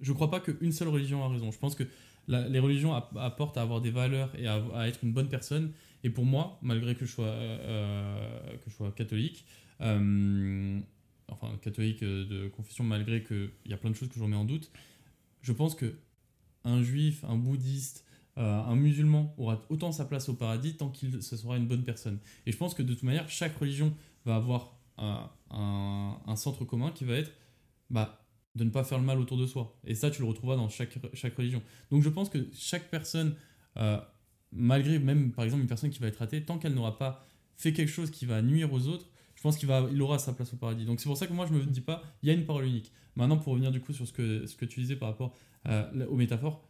je crois pas qu'une seule religion a raison. Je pense que les religions app- apportent à avoir des valeurs et à, être une bonne personne. Et pour moi, malgré que je sois, euh, que je sois catholique, euh, enfin catholique de confession, malgré qu'il y a plein de choses que je remets en doute, je pense que un juif, un bouddhiste, un musulman aura autant sa place au paradis tant qu'il ce sera une bonne personne. Et je pense que de toute manière, chaque religion va avoir un, un- centre commun qui va être bah, de ne pas faire le mal autour de soi. Et ça, tu le retrouveras dans chaque, chaque religion. Donc je pense que chaque personne, euh, malgré même par exemple une personne qui va être athée, tant qu'elle n'aura pas fait quelque chose qui va nuire aux autres, je pense qu'il va, il aura sa place au paradis. Donc c'est pour ça que moi je me dis pas, il y a une parole unique. Maintenant pour revenir du coup sur ce que, ce que tu disais par rapport euh, aux métaphores,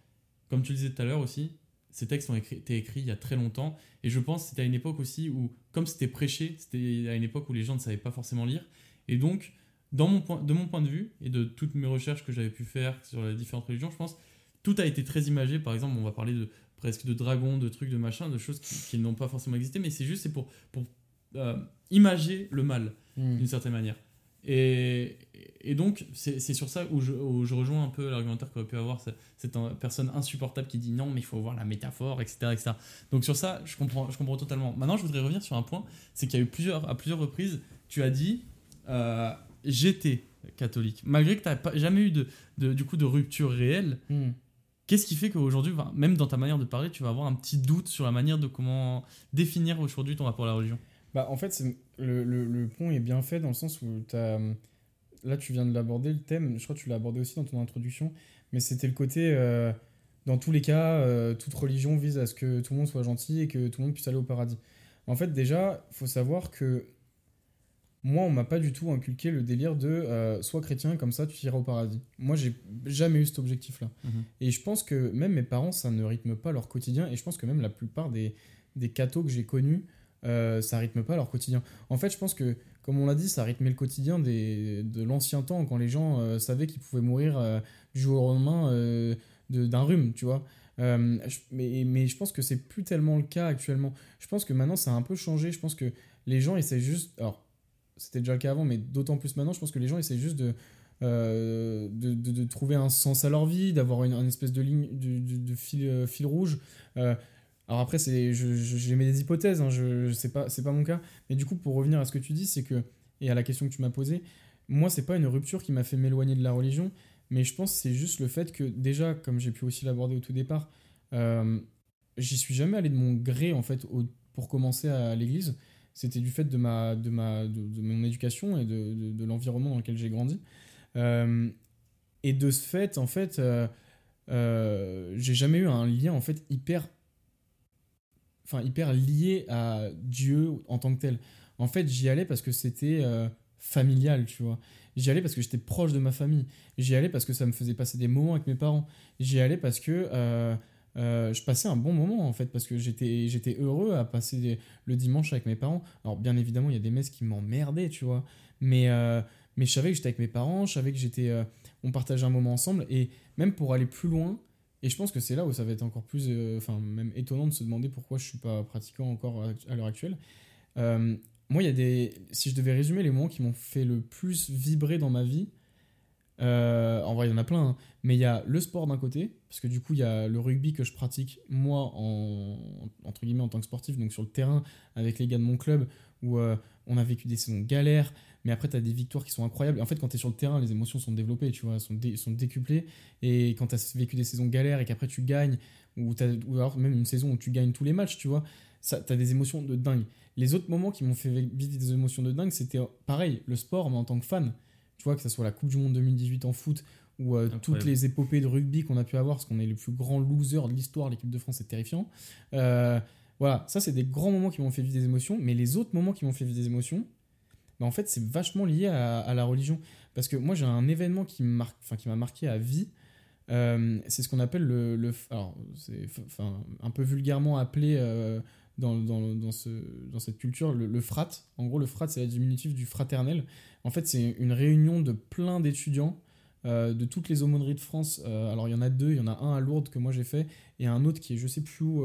comme tu disais tout à l'heure aussi, ces textes ont été écrits il y a très longtemps et je pense que c'était à une époque aussi où, comme c'était prêché, c'était à une époque où les gens ne savaient pas forcément lire. Et donc, dans mon point, de mon point de vue et de toutes mes recherches que j'avais pu faire sur les différentes religions, je pense tout a été très imagé. Par exemple, on va parler de presque de dragons, de trucs, de machin, de choses qui, qui n'ont pas forcément existé, mais c'est juste c'est pour, pour euh, imager le mal Hmm. d'une certaine manière. Et, et donc, c'est sur ça où je, où je rejoins un peu l'argumentaire qu'aurait pu avoir cette, personne insupportable qui dit non, mais il faut voir la métaphore, etc., etc. Donc, sur ça, je comprends, je comprends totalement. Maintenant, je voudrais revenir sur un point c'est qu'il y a eu plusieurs, à plusieurs reprises, tu as dit euh, j'étais catholique. Malgré que tu n'as jamais eu de, de- du coup, de rupture réelle, Hmm. Qu'est-ce qui fait qu'aujourd'hui, même dans ta manière de parler, tu vas avoir un petit doute sur la manière de comment définir aujourd'hui ton rapport à la religion? Bah, en fait, le, le, le pont est bien fait dans le sens où t'as, là, tu viens de l'aborder, le thème, je crois que tu l'as abordé aussi dans ton introduction, mais c'était le côté, euh, dans tous les cas, euh, toute religion vise à ce que tout le monde soit gentil et que tout le monde puisse aller au paradis. En fait, déjà, faut savoir que moi, on m'a pas du tout inculqué le délire de euh, sois chrétien, comme ça tu iras au paradis. Moi, j'ai jamais eu cet objectif-là. Et je pense que même mes parents, ça ne rythme pas leur quotidien. Et je pense que même la plupart des, des cathos que j'ai connus, euh, ça rythme pas leur quotidien. En fait, je pense que, comme on l'a dit, ça rythmait le quotidien des, de l'ancien temps, quand les gens euh, savaient qu'ils pouvaient mourir euh, du jour au lendemain de- d'un rhume, tu vois. Mais, mais je pense que c'est plus tellement le cas actuellement. Je pense que maintenant, ça a un peu changé. Je pense que les gens essaient juste. Alors, c'était déjà le cas avant, mais d'autant plus maintenant, je pense que les gens essaient juste de, de, de- trouver un sens à leur vie, d'avoir une, une espèce de ligne, de, de- fil, fil rouge. Alors après, c'est, je, mis des hypothèses, hein, je, pas, c'est pas mon cas. Mais du coup, pour revenir à ce que tu dis, c'est que, et à la question que tu m'as posée, moi, c'est pas une rupture qui m'a fait m'éloigner de la religion, mais je pense que c'est juste le fait que, déjà, comme j'ai pu aussi l'aborder au tout départ, euh, j'y suis jamais allé de mon gré, en fait, pour commencer à l'église. C'était du fait de, ma, de, ma, de, mon éducation et de, de, de l'environnement dans lequel j'ai grandi. Euh, et de ce fait, en fait, euh, euh, j'ai jamais eu un lien, en fait, hyper enfin hyper lié à Dieu en tant que tel. En fait, j'y allais parce que c'était euh, familial, tu vois. J'y allais parce que j'étais proche de ma famille. J'y allais parce que ça me faisait passer des moments avec mes parents. J'y allais parce que euh, euh, je passais un bon moment, en fait, parce que j'étais heureux à passer le dimanche avec mes parents. Alors, bien évidemment, il y a des messes qui m'emmerdaient, tu vois. Mais, mais je savais que j'étais avec mes parents, je savais que j'étais... on partageait un moment ensemble. Et même pour aller plus loin, et je pense que c'est là où ça va être encore plus, euh, enfin même étonnant de se demander pourquoi je suis pas pratiquant encore à, l'heure actuelle. Euh, moi, il y a des, si je devais résumer les moments qui m'ont fait le plus vibrer dans ma vie, euh, en vrai il y en a plein, hein, mais il y a le sport d'un côté, parce que du coup il y a le rugby que je pratique moi en entre guillemets en tant que sportif, donc sur le terrain avec les gars de mon club où euh, on a vécu des saisons galères, mais après tu as des victoires qui sont incroyables. Et en fait, quand tu es sur le terrain, les émotions sont développées, tu vois, sont, dé- sont décuplées. Et quand tu as vécu des saisons galères et qu'après tu gagnes, ou, ou alors même une saison où tu gagnes tous les matchs, tu vois, tu as des émotions de dingue. Les autres moments qui m'ont fait vivre des émotions de dingue, c'était euh, pareil, le sport, mais en tant que fan. Tu vois, que ce soit la Coupe du Monde 2018 en foot ou euh, toutes les épopées de rugby qu'on a pu avoir, parce qu'on est le plus grand loser de l'histoire, l'équipe de France, c'est terrifiant. Euh, voilà, ça, c'est des grands moments qui m'ont fait vivre des émotions, mais les autres moments qui m'ont fait vivre des émotions, bah, en fait, c'est vachement lié à, la religion. Parce que moi, j'ai un événement qui m'a marqué à vie. Euh, c'est ce qu'on appelle le, le alors c'est un peu vulgairement appelé euh, dans, dans, dans, ce, dans cette culture le, le frat en gros le frat c'est la diminutif du fraternel en fait c'est une réunion de plein d'étudiants euh, de toutes les aumôneries de France alors il y en a deux il y en a un à Lourdes que moi j'ai fait et un autre qui est je sais plus où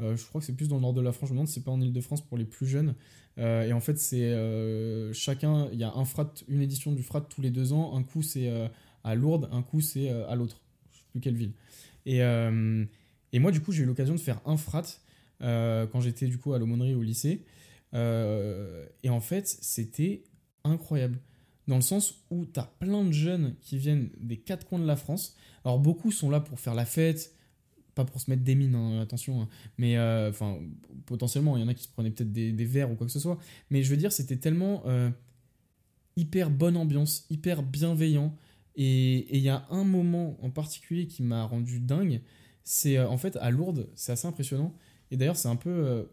euh, je crois que c'est plus dans le nord de la France. Je me demande si c'est pas en Ile-de-France pour les plus jeunes. Euh, et en fait c'est euh, chacun il y a un frat une édition du frat tous les deux ans. Un coup c'est à Lourdes un coup c'est à l'autre. Je sais plus quelle ville. Et, et moi du coup j'ai eu l'occasion de faire un frat quand j'étais du coup à l'aumônerie au lycée. Et en fait c'était incroyable. Dans le sens où tu as plein de jeunes qui viennent des quatre coins de la France. Alors beaucoup sont là pour faire la fête pas pour se mettre des mines, hein, attention, hein. mais euh, enfin potentiellement il y en a qui se prenaient peut-être des, verres ou quoi que ce soit, mais je veux dire c'était tellement euh, hyper bonne ambiance, hyper bienveillant, et il y a un moment en particulier qui m'a rendu dingue, c'est euh, en fait à Lourdes, c'est assez impressionnant, et d'ailleurs c'est un peu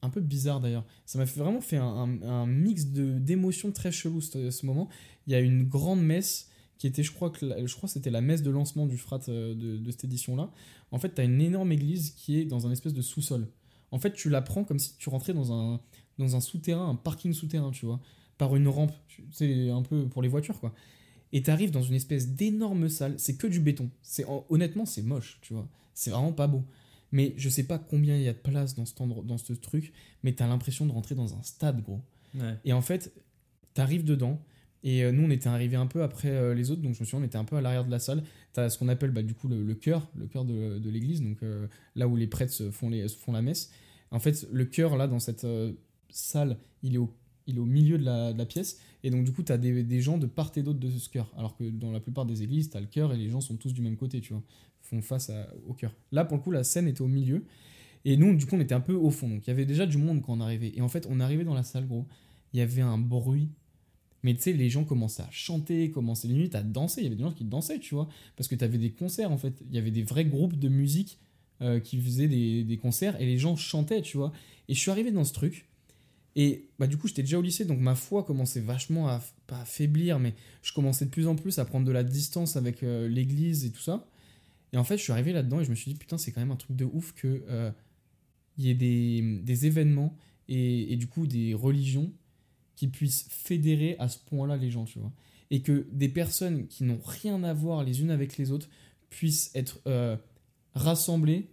un peu bizarre d'ailleurs, ça m'a vraiment fait un, mix d'émotions très chelou ce, ce moment. Il y a une grande messe qui était, je crois que la- je crois c'était la messe de lancement du frat euh, de, de cette édition-là. En fait, tu as une énorme église qui est dans un espèce de sous-sol. En fait, tu la prends comme si tu rentrais dans un, dans un souterrain, un parking souterrain, tu vois, par une rampe. C'est un peu pour les voitures, quoi. Et tu arrives dans une espèce d'énorme salle, c'est que du béton. C'est Honnêtement, c'est moche, tu vois. C'est vraiment pas beau. Mais je sais pas combien il y a de place dans, cet endroit- dans ce truc, mais tu as l'impression de rentrer dans un stade, gros. Ouais. Et en fait, t'arrives dedans, Et euh, nous, on était arrivés un peu après euh, les autres, donc je me souviens, on était un peu à l'arrière de la salle. Tu as ce qu'on appelle bah, du coup le, le chœur, le chœur de, de l'église, donc euh, là où les prêtres font, les, font la messe. En fait, le chœur, là, dans cette salle, il est, au, il est au milieu de la, pièce. Et donc, du coup, tu as des, des gens de part et d'autre de ce chœur. Alors que dans la plupart des églises, tu as le chœur et les gens sont tous du même côté, tu vois, font face à- au chœur. Là, pour le coup, la scène était au milieu. Et nous, du coup, on était un peu au fond. Donc, il y avait déjà du monde quand on arrivait. Et en fait, on arrivait dans la salle, gros. Il y avait un bruit. Mais tu sais, les gens commençaient à chanter, commençaient limite à danser. Il y avait des gens qui dansaient, tu vois. Parce que tu avais des concerts, en fait. Il y avait des vrais groupes de musique euh, qui faisaient des, concerts et les gens chantaient, tu vois. Et je suis arrivé dans ce truc. Et bah, du coup, j'étais déjà au lycée, donc ma foi commençait vachement à, faiblir, mais je commençais de plus en plus à prendre de la distance avec euh, l'église et tout ça. Et en fait, je suis arrivé là-dedans et je me suis dit, putain, c'est quand même un truc de ouf que euh, il y ait des, événements et du coup des religions qui puissent fédérer à ce point-là les gens, tu vois. Et que des personnes qui n'ont rien à voir les unes avec les autres puissent être euh, rassemblées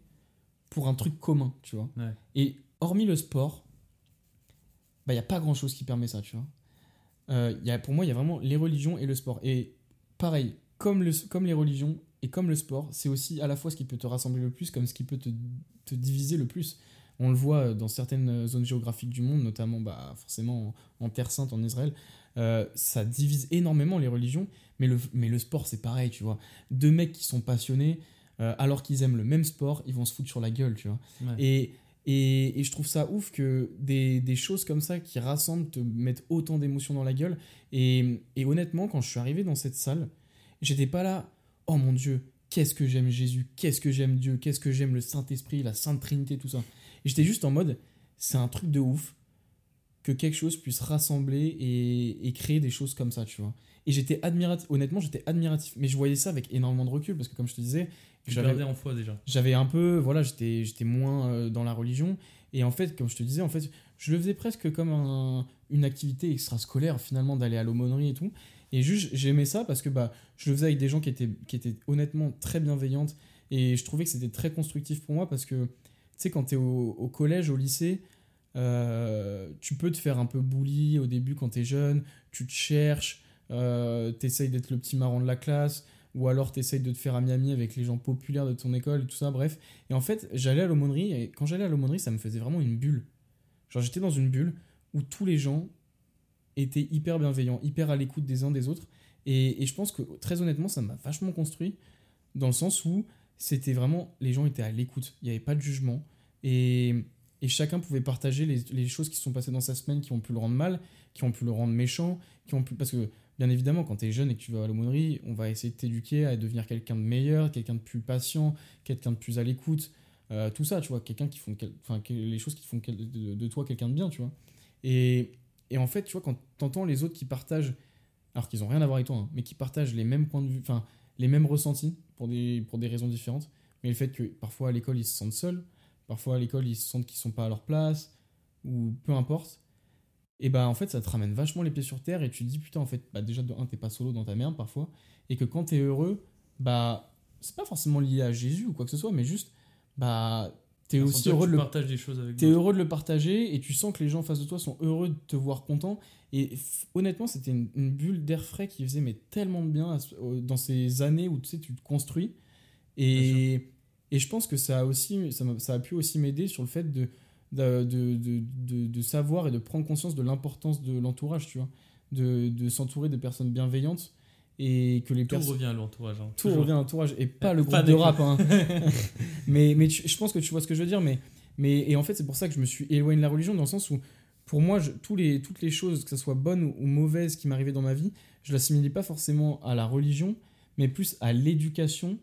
pour un truc commun, tu vois. Ouais. Et hormis le sport, bah, il n'y a pas grand-chose qui permet ça, tu vois. Euh, y a, pour moi, il y a vraiment les religions et le sport. Et pareil, comme, le, comme les religions et comme le sport, c'est aussi à la fois ce qui peut te rassembler le plus, comme ce qui peut te, te diviser le plus. On le voit dans certaines zones géographiques du monde, notamment bah, forcément en, en Terre Sainte, en Israël. Euh, ça divise énormément les religions, mais le, mais le sport, c'est pareil, tu vois. Deux mecs qui sont passionnés, euh, alors qu'ils aiment le même sport, ils vont se foutre sur la gueule, tu vois. Ouais. Et, et, et je trouve ça ouf que des, des choses comme ça qui rassemblent te mettent autant d'émotions dans la gueule. Et, et honnêtement, quand je suis arrivé dans cette salle, j'étais pas là, oh mon Dieu, qu'est-ce que j'aime Jésus, qu'est-ce que j'aime Dieu, qu'est-ce que j'aime le Saint-Esprit, la Sainte Trinité, tout ça. J'étais juste en mode, c'est un truc de ouf que quelque chose puisse rassembler et, et créer des choses comme ça, tu vois. Et j'étais admiratif, honnêtement, j'étais admiratif, mais je voyais ça avec énormément de recul parce que, comme je te disais, j'avais- perdais en foi déjà. j'avais un peu voilà j'étais moins euh, dans la religion et en fait comme je te disais en fait je le faisais presque comme un- une activité extrascolaire finalement d'aller à l'aumônerie et tout et juste j'aimais ça parce que bah je le faisais avec des gens qui étaient qui étaient honnêtement très bienveillantes et je trouvais que c'était très constructif pour moi parce que sais quand tu es au, au collège au lycée euh, tu peux te faire un peu bully au début quand tu es jeune tu te cherches euh, t'essayes d'être le petit marrant de la classe ou alors t'essayes de te faire ami-ami avec les gens populaires de ton école et tout ça, bref. Et en fait, j'allais à l'aumônerie, et quand j'allais à l'aumônerie, ça me faisait vraiment une bulle. Genre, j'étais dans une bulle où tous les gens étaient hyper bienveillants, hyper à l'écoute des uns des autres. Et, et je pense que, très honnêtement, ça m'a vachement construit, dans le sens où c'était vraiment, les gens étaient à l'écoute, il n'y avait pas de jugement. Et, et chacun pouvait partager les, choses qui sont passées dans sa semaine, qui ont pu le rendre mal, qui ont pu le rendre méchant, qui ont pu... Parce que bien évidemment, quand tu es jeune et que tu vas à l'aumônerie, on va essayer de t'éduquer à devenir quelqu'un de meilleur, quelqu'un de plus patient, quelqu'un de plus à l'écoute, euh, tout ça, tu vois, quelqu'un qui font, enfin, les choses qui font de toi quelqu'un de bien, tu vois. Et, et en fait, tu vois, quand t'entends les autres qui partagent, alors qu'ils ont rien à voir avec toi, hein, mais qui partagent les mêmes points de vue, enfin, les mêmes ressentis pour des, pour des raisons différentes, mais le fait que parfois à l'école ils se sentent seuls, parfois à l'école ils se sentent qu'ils sont pas à leur place, ou peu importe, et bah en fait ça te ramène vachement les pieds sur terre et tu te dis putain en fait bah déjà de un t'es pas solo dans ta merde parfois et que quand t'es heureux bah c'est pas forcément lié à Jésus ou quoi que ce soit mais juste bah t'es aussi heureux de le partages des choses avec T'es d'autres. heureux de le partager et tu sens que les gens en face de toi sont heureux de te voir content. Et honnêtement, c'était une, une bulle d'air frais qui faisait mais tellement de bien dans ces années où tu sais, tu te construis. Et, et je pense que ça a, aussi, ça, a pu aussi m'aider sur le fait de, de, de, de, de- savoir et de prendre conscience de l'importance de l'entourage, tu vois. De, de s'entourer de personnes bienveillantes et que les Tout revient à l'entourage. hein. tout Toujours. revient à l'entourage et pas le pas groupe de rap hein. [laughs] mais mais tu- je pense que tu vois ce que je veux dire mais mais et en fait c'est pour ça que je me suis éloigné de la religion dans le sens où pour moi je- tous les toutes les choses que ce soit bonnes ou, ou mauvaises qui m'arrivaient dans ma vie je l'assimilais pas forcément à la religion mais plus à l'éducation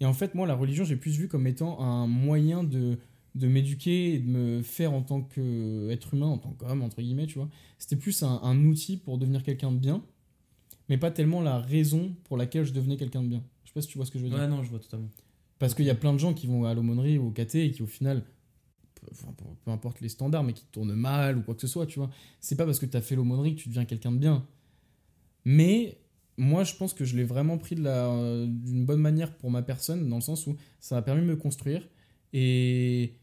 et en fait moi la religion j'ai plus vu comme étant un moyen de de m'éduquer et de me faire en tant qu'être humain en tant qu'homme entre guillemets tu vois c'était plus un, un outil pour devenir quelqu'un de bien mais pas tellement la raison pour laquelle je devenais quelqu'un de bien. Je sais pas si tu vois ce que je veux dire. Ouais, non, je vois totalement. Parce qu'il y a plein de gens qui vont à l'aumônerie ou au caté et qui au final, peu, enfin, peu- peu importe les standards, mais qui tournent mal ou quoi que ce soit, tu vois. C'est pas parce que tu as fait l'aumônerie que tu deviens quelqu'un de bien. Mais moi, je pense que je l'ai vraiment pris de la- euh, d'une bonne manière pour ma personne, dans le sens où ça m'a permis de me construire. Et,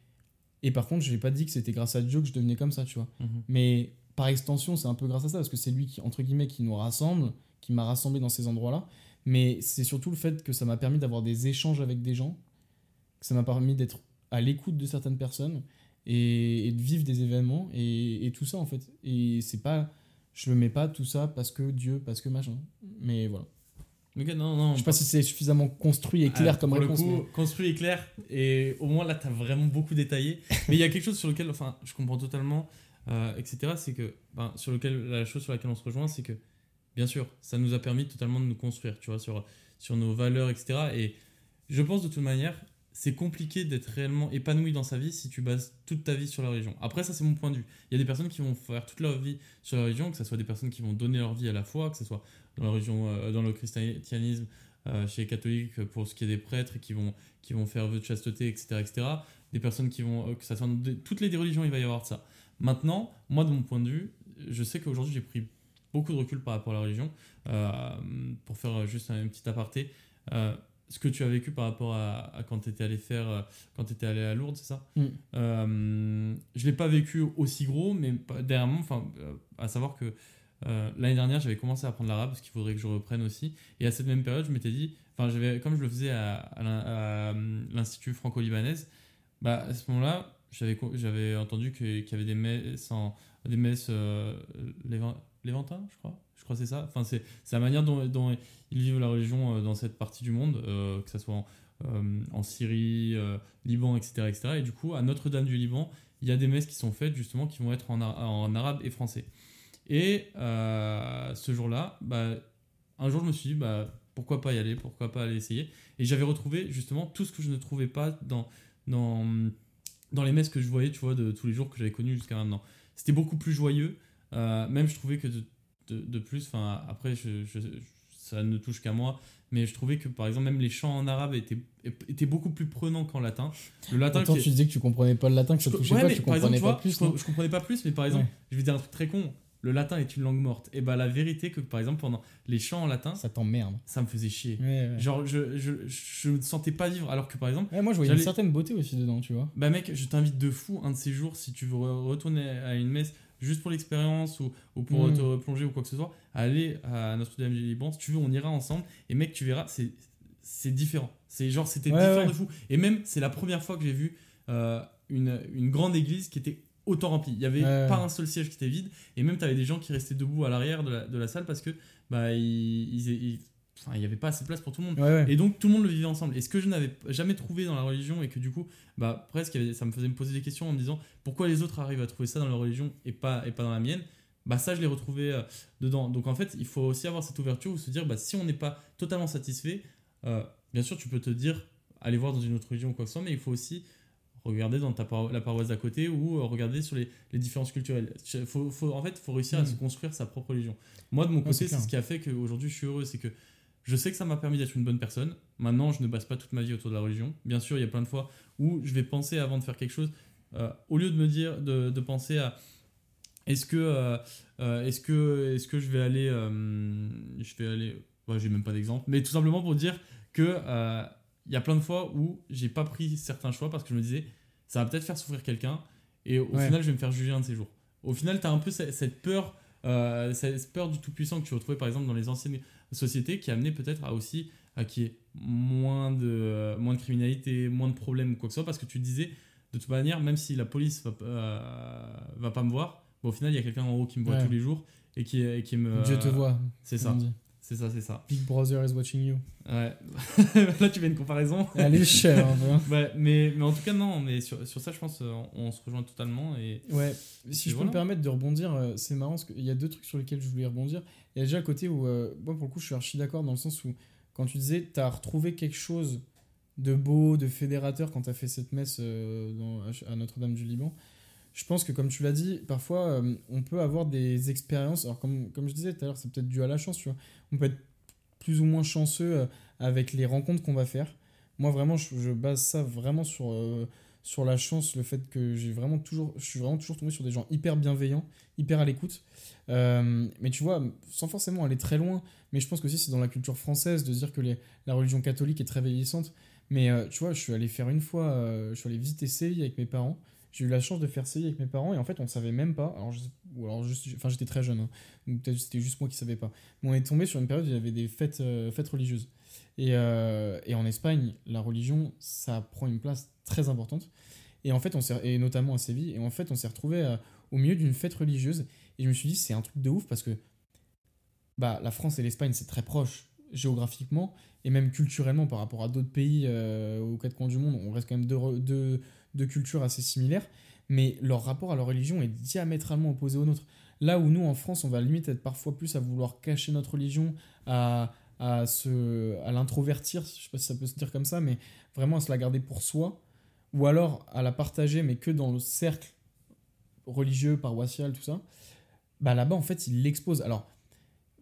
et par contre, je n'ai pas dit que c'était grâce à Dieu que je devenais comme ça, tu vois. Mhm. Mais par extension, c'est un peu grâce à ça, parce que c'est lui qui, entre guillemets, qui nous rassemble, qui m'a rassemblé dans ces endroits-là. Mais c'est surtout le fait que ça m'a permis d'avoir des échanges avec des gens, que ça m'a permis d'être à l'écoute de certaines personnes et, et de vivre des événements et, et tout ça en fait. Et c'est pas, je le mets pas tout ça parce que Dieu, parce que machin. Mais voilà. Ok, non, non. Je sais pas si c'est suffisamment construit et clair Ah, comme pour réponse. le coup, mais- construit et clair. Et au moins là, tu as vraiment beaucoup détaillé. [laughs] mais il y a quelque chose sur lequel, enfin, je comprends totalement, euh, etc. C'est que, ben, sur lequel, la chose sur laquelle on se rejoint, c'est que, bien sûr, ça nous a permis totalement de nous construire, tu vois, sur, sur nos valeurs, etc. Et je pense de toute manière, c'est compliqué d'être réellement épanoui dans sa vie si tu bases toute ta vie sur la religion. Après, ça, c'est mon point de vue. Il y a des personnes qui vont faire toute leur vie sur la religion, que ce soit des personnes qui vont donner leur vie à la foi, que ce soit dans la religion, euh, dans le christianisme, euh, chez les catholiques, pour ce qui est des prêtres qui vont, qui vont faire vœu de chasteté, etc. etc. Des personnes qui vont. que ça soit toutes les religions, il va y avoir de ça. Maintenant, moi, de mon point de vue, je sais qu'aujourd'hui, j'ai pris beaucoup de recul par rapport à la religion. Euh, pour faire juste un, petit aparté, euh, ce que tu as vécu par rapport à, à quand tu étais allé faire. euh, quand tu étais allé à Lourdes, c'est ça? Mm. Euh, Je l'ai pas vécu aussi gros, mais pas- dernièrement, enfin, à savoir que. L'année dernière, j'avais commencé à apprendre l'arabe parce qu'il faudrait que je reprenne aussi. Et à cette même période, je m'étais dit, enfin, j'avais, comme je le faisais à, à l'in- à, l'Institut franco-libanaise, bah, à ce moment-là, j'avais, j'avais entendu qu'il y avait des messes, en- des messes euh, lévantins, je crois. Je crois c'est ça. Enfin, c'est, la manière dont, ils vivent la religion euh, dans cette partie du monde, euh, que ce soit en, euh, en Syrie, Liban, etc., etc. Et du coup, à Notre-Dame du Liban, il y a des messes qui sont faites justement qui vont être en, en arabe et français. Et ce jour-là, bah, un jour, je me suis dit, bah, pourquoi pas y aller, pourquoi pas aller essayer. Et j'avais retrouvé justement tout ce que je ne trouvais pas dans, dans, dans les messes que je voyais, tu vois, de tous les jours que j'avais connus jusqu'à maintenant. C'était beaucoup plus joyeux. Euh, même, je trouvais que de, de, de plus, enfin, après, je, je- ça ne touche qu'à moi, mais je trouvais que par exemple, même les chants en arabe étaient, étaient beaucoup plus prenants qu'en latin. Le latin qui est- tu disais que tu comprenais pas le latin, que ça te je- touchait ouais, pas, mais tu par exemple, comprenais tu pas vois, plus. je, je comprenais pas plus, mais par exemple, Ouais. je vais dire un truc très con. Le latin est une langue morte. Et bah la vérité que par exemple pendant les chants en latin, Ça t'emmerde. ça me faisait chier. Ouais, ouais. Genre je, je, je me sentais pas vivre alors que par exemple, Ouais, moi, je voyais une certaine beauté aussi dedans, tu vois. bah mec, je t'invite de fou un de ces jours si tu veux re- retourner à une messe juste pour l'expérience ou, ou pour Mm. te replonger ou quoi que ce soit, aller à Notre-Dame du Liban. Si tu veux, on ira ensemble. Et mec, tu verras, c'est c'est différent. C'est genre c'était différent de fou. Et même c'est la première fois que j'ai vu euh, une, une grande église qui était autant remplie. Il y avait Ouais, pas un seul siège qui était vide. Et même tu avais des gens qui restaient debout à l'arrière de la, de la salle parce que bah ils, ils- ils- enfin, il y avait pas assez de place pour tout le monde. Ouais, ouais. Et donc tout le monde le vivait ensemble. Et ce que je n'avais jamais trouvé dans la religion et que du coup, bah presque ça me faisait me poser des questions en me disant pourquoi les autres arrivent à trouver ça dans leur religion et pas, et pas dans la mienne, bah ça je l'ai retrouvé euh, dedans. Donc en fait, il faut aussi avoir cette ouverture ou se dire bah si on n'est pas totalement satisfait, euh, bien sûr tu peux te dire aller voir dans une autre religion ou quoi que ce soit, mais il faut aussi regarder dans ta paro- la paroisse d'à côté ou euh, regarder sur les, les différences culturelles. Faut, faut, en fait, il faut réussir à Mm. se construire sa propre religion. Moi, de mon côté, c'est ce qui a fait qu'aujourd'hui je suis heureux, c'est que je sais que ça m'a permis d'être une bonne personne. Maintenant, je ne base pas toute ma vie autour de la religion. Bien sûr, il y a plein de fois où je vais penser avant de faire quelque chose, euh, au lieu de me dire, de, de penser à est-ce que, euh, euh, est-ce que, est-ce que je vais aller, je vais aller, ouais, j'ai même pas d'exemple, mais tout simplement pour dire que il y a plein de fois où j'ai pas pris certains choix parce que je me disais ça va peut-être faire souffrir quelqu'un et au Ouais. final je vais me faire juger un de ces jours. Au final, tu as un peu cette, peur, euh, cette peur du tout-puissant que tu retrouvais par exemple dans les anciennes sociétés qui amenait peut-être à aussi à qu'il y ait moins de, moins de criminalité, moins de problèmes ou quoi que ce soit parce que tu disais de toute manière, même si la police va, pas- euh, va pas me voir, bon, au final il y a quelqu'un en haut qui me voit Ouais. tous les jours et qui, qui me. Dieu te voit. C'est ça. C'est ça, c'est ça. Big Brother is watching you. Ouais. [laughs] Là tu fais une comparaison. Elle est chère, hein. [laughs] Ouais, mais, mais en tout cas, non, mais sur, sur ça, je pense euh, on se rejoint totalement. Et Ouais, si Et je peux voilà. me permettre de rebondir, euh, c'est marrant parce qu'il y a deux trucs sur lesquels je voulais rebondir. Il y a déjà le côté où, euh, moi pour le coup, je suis archi d'accord dans le sens où, quand tu disais, tu as retrouvé quelque chose de beau, de fédérateur quand tu as fait cette messe euh, dans- à Notre-Dame du Liban. Je pense que, comme tu l'as dit, parfois, euh, on peut avoir des expériences. Alors, comme, comme je disais tout à l'heure, c'est peut-être dû à la chance, tu vois. On peut être plus ou moins chanceux euh, avec les rencontres qu'on va faire. Moi, vraiment, je, base ça vraiment sur, euh, sur la chance, le fait que j'ai vraiment toujours, je suis vraiment toujours tombé sur des gens hyper bienveillants, hyper à l'écoute. Mais tu vois, sans forcément aller très loin, mais je pense que aussi c'est dans la culture française de dire que la religion catholique est très vieillissante. Mais tu vois, je suis allé faire une fois, je suis allé visiter Séville avec mes parents. J'ai eu la chance de faire CI avec mes parents et en fait on savait même pas. Alors, ou alors je- enfin j'étais très jeune, hein, c'était juste moi qui savais pas. Mais on est tombé sur une période où il y avait des fêtes, euh, fêtes religieuses. Et, euh, et en Espagne, la religion, ça prend une place très importante. Et en fait, on s'est, et notamment à Séville, et en fait, on s'est retrouvé euh, au milieu d'une fête religieuse. Et je me suis dit, c'est un truc de ouf parce que bah, la France et l'Espagne, c'est très proche géographiquement et même culturellement par rapport à d'autres pays aux quatre coins du monde. On reste quand même deux, deux, deux cultures assez similaires, mais leur rapport à leur religion est diamétralement opposé au nôtre. Là où nous, en France, on va limite être parfois plus à vouloir cacher notre religion, à, à, se, à l'introvertir, je sais pas si ça peut se dire comme ça, mais vraiment à se la garder pour soi, ou alors à la partager, mais que dans le cercle religieux, paroissial, tout ça, bah là-bas, en fait, ils l'exposent. Alors,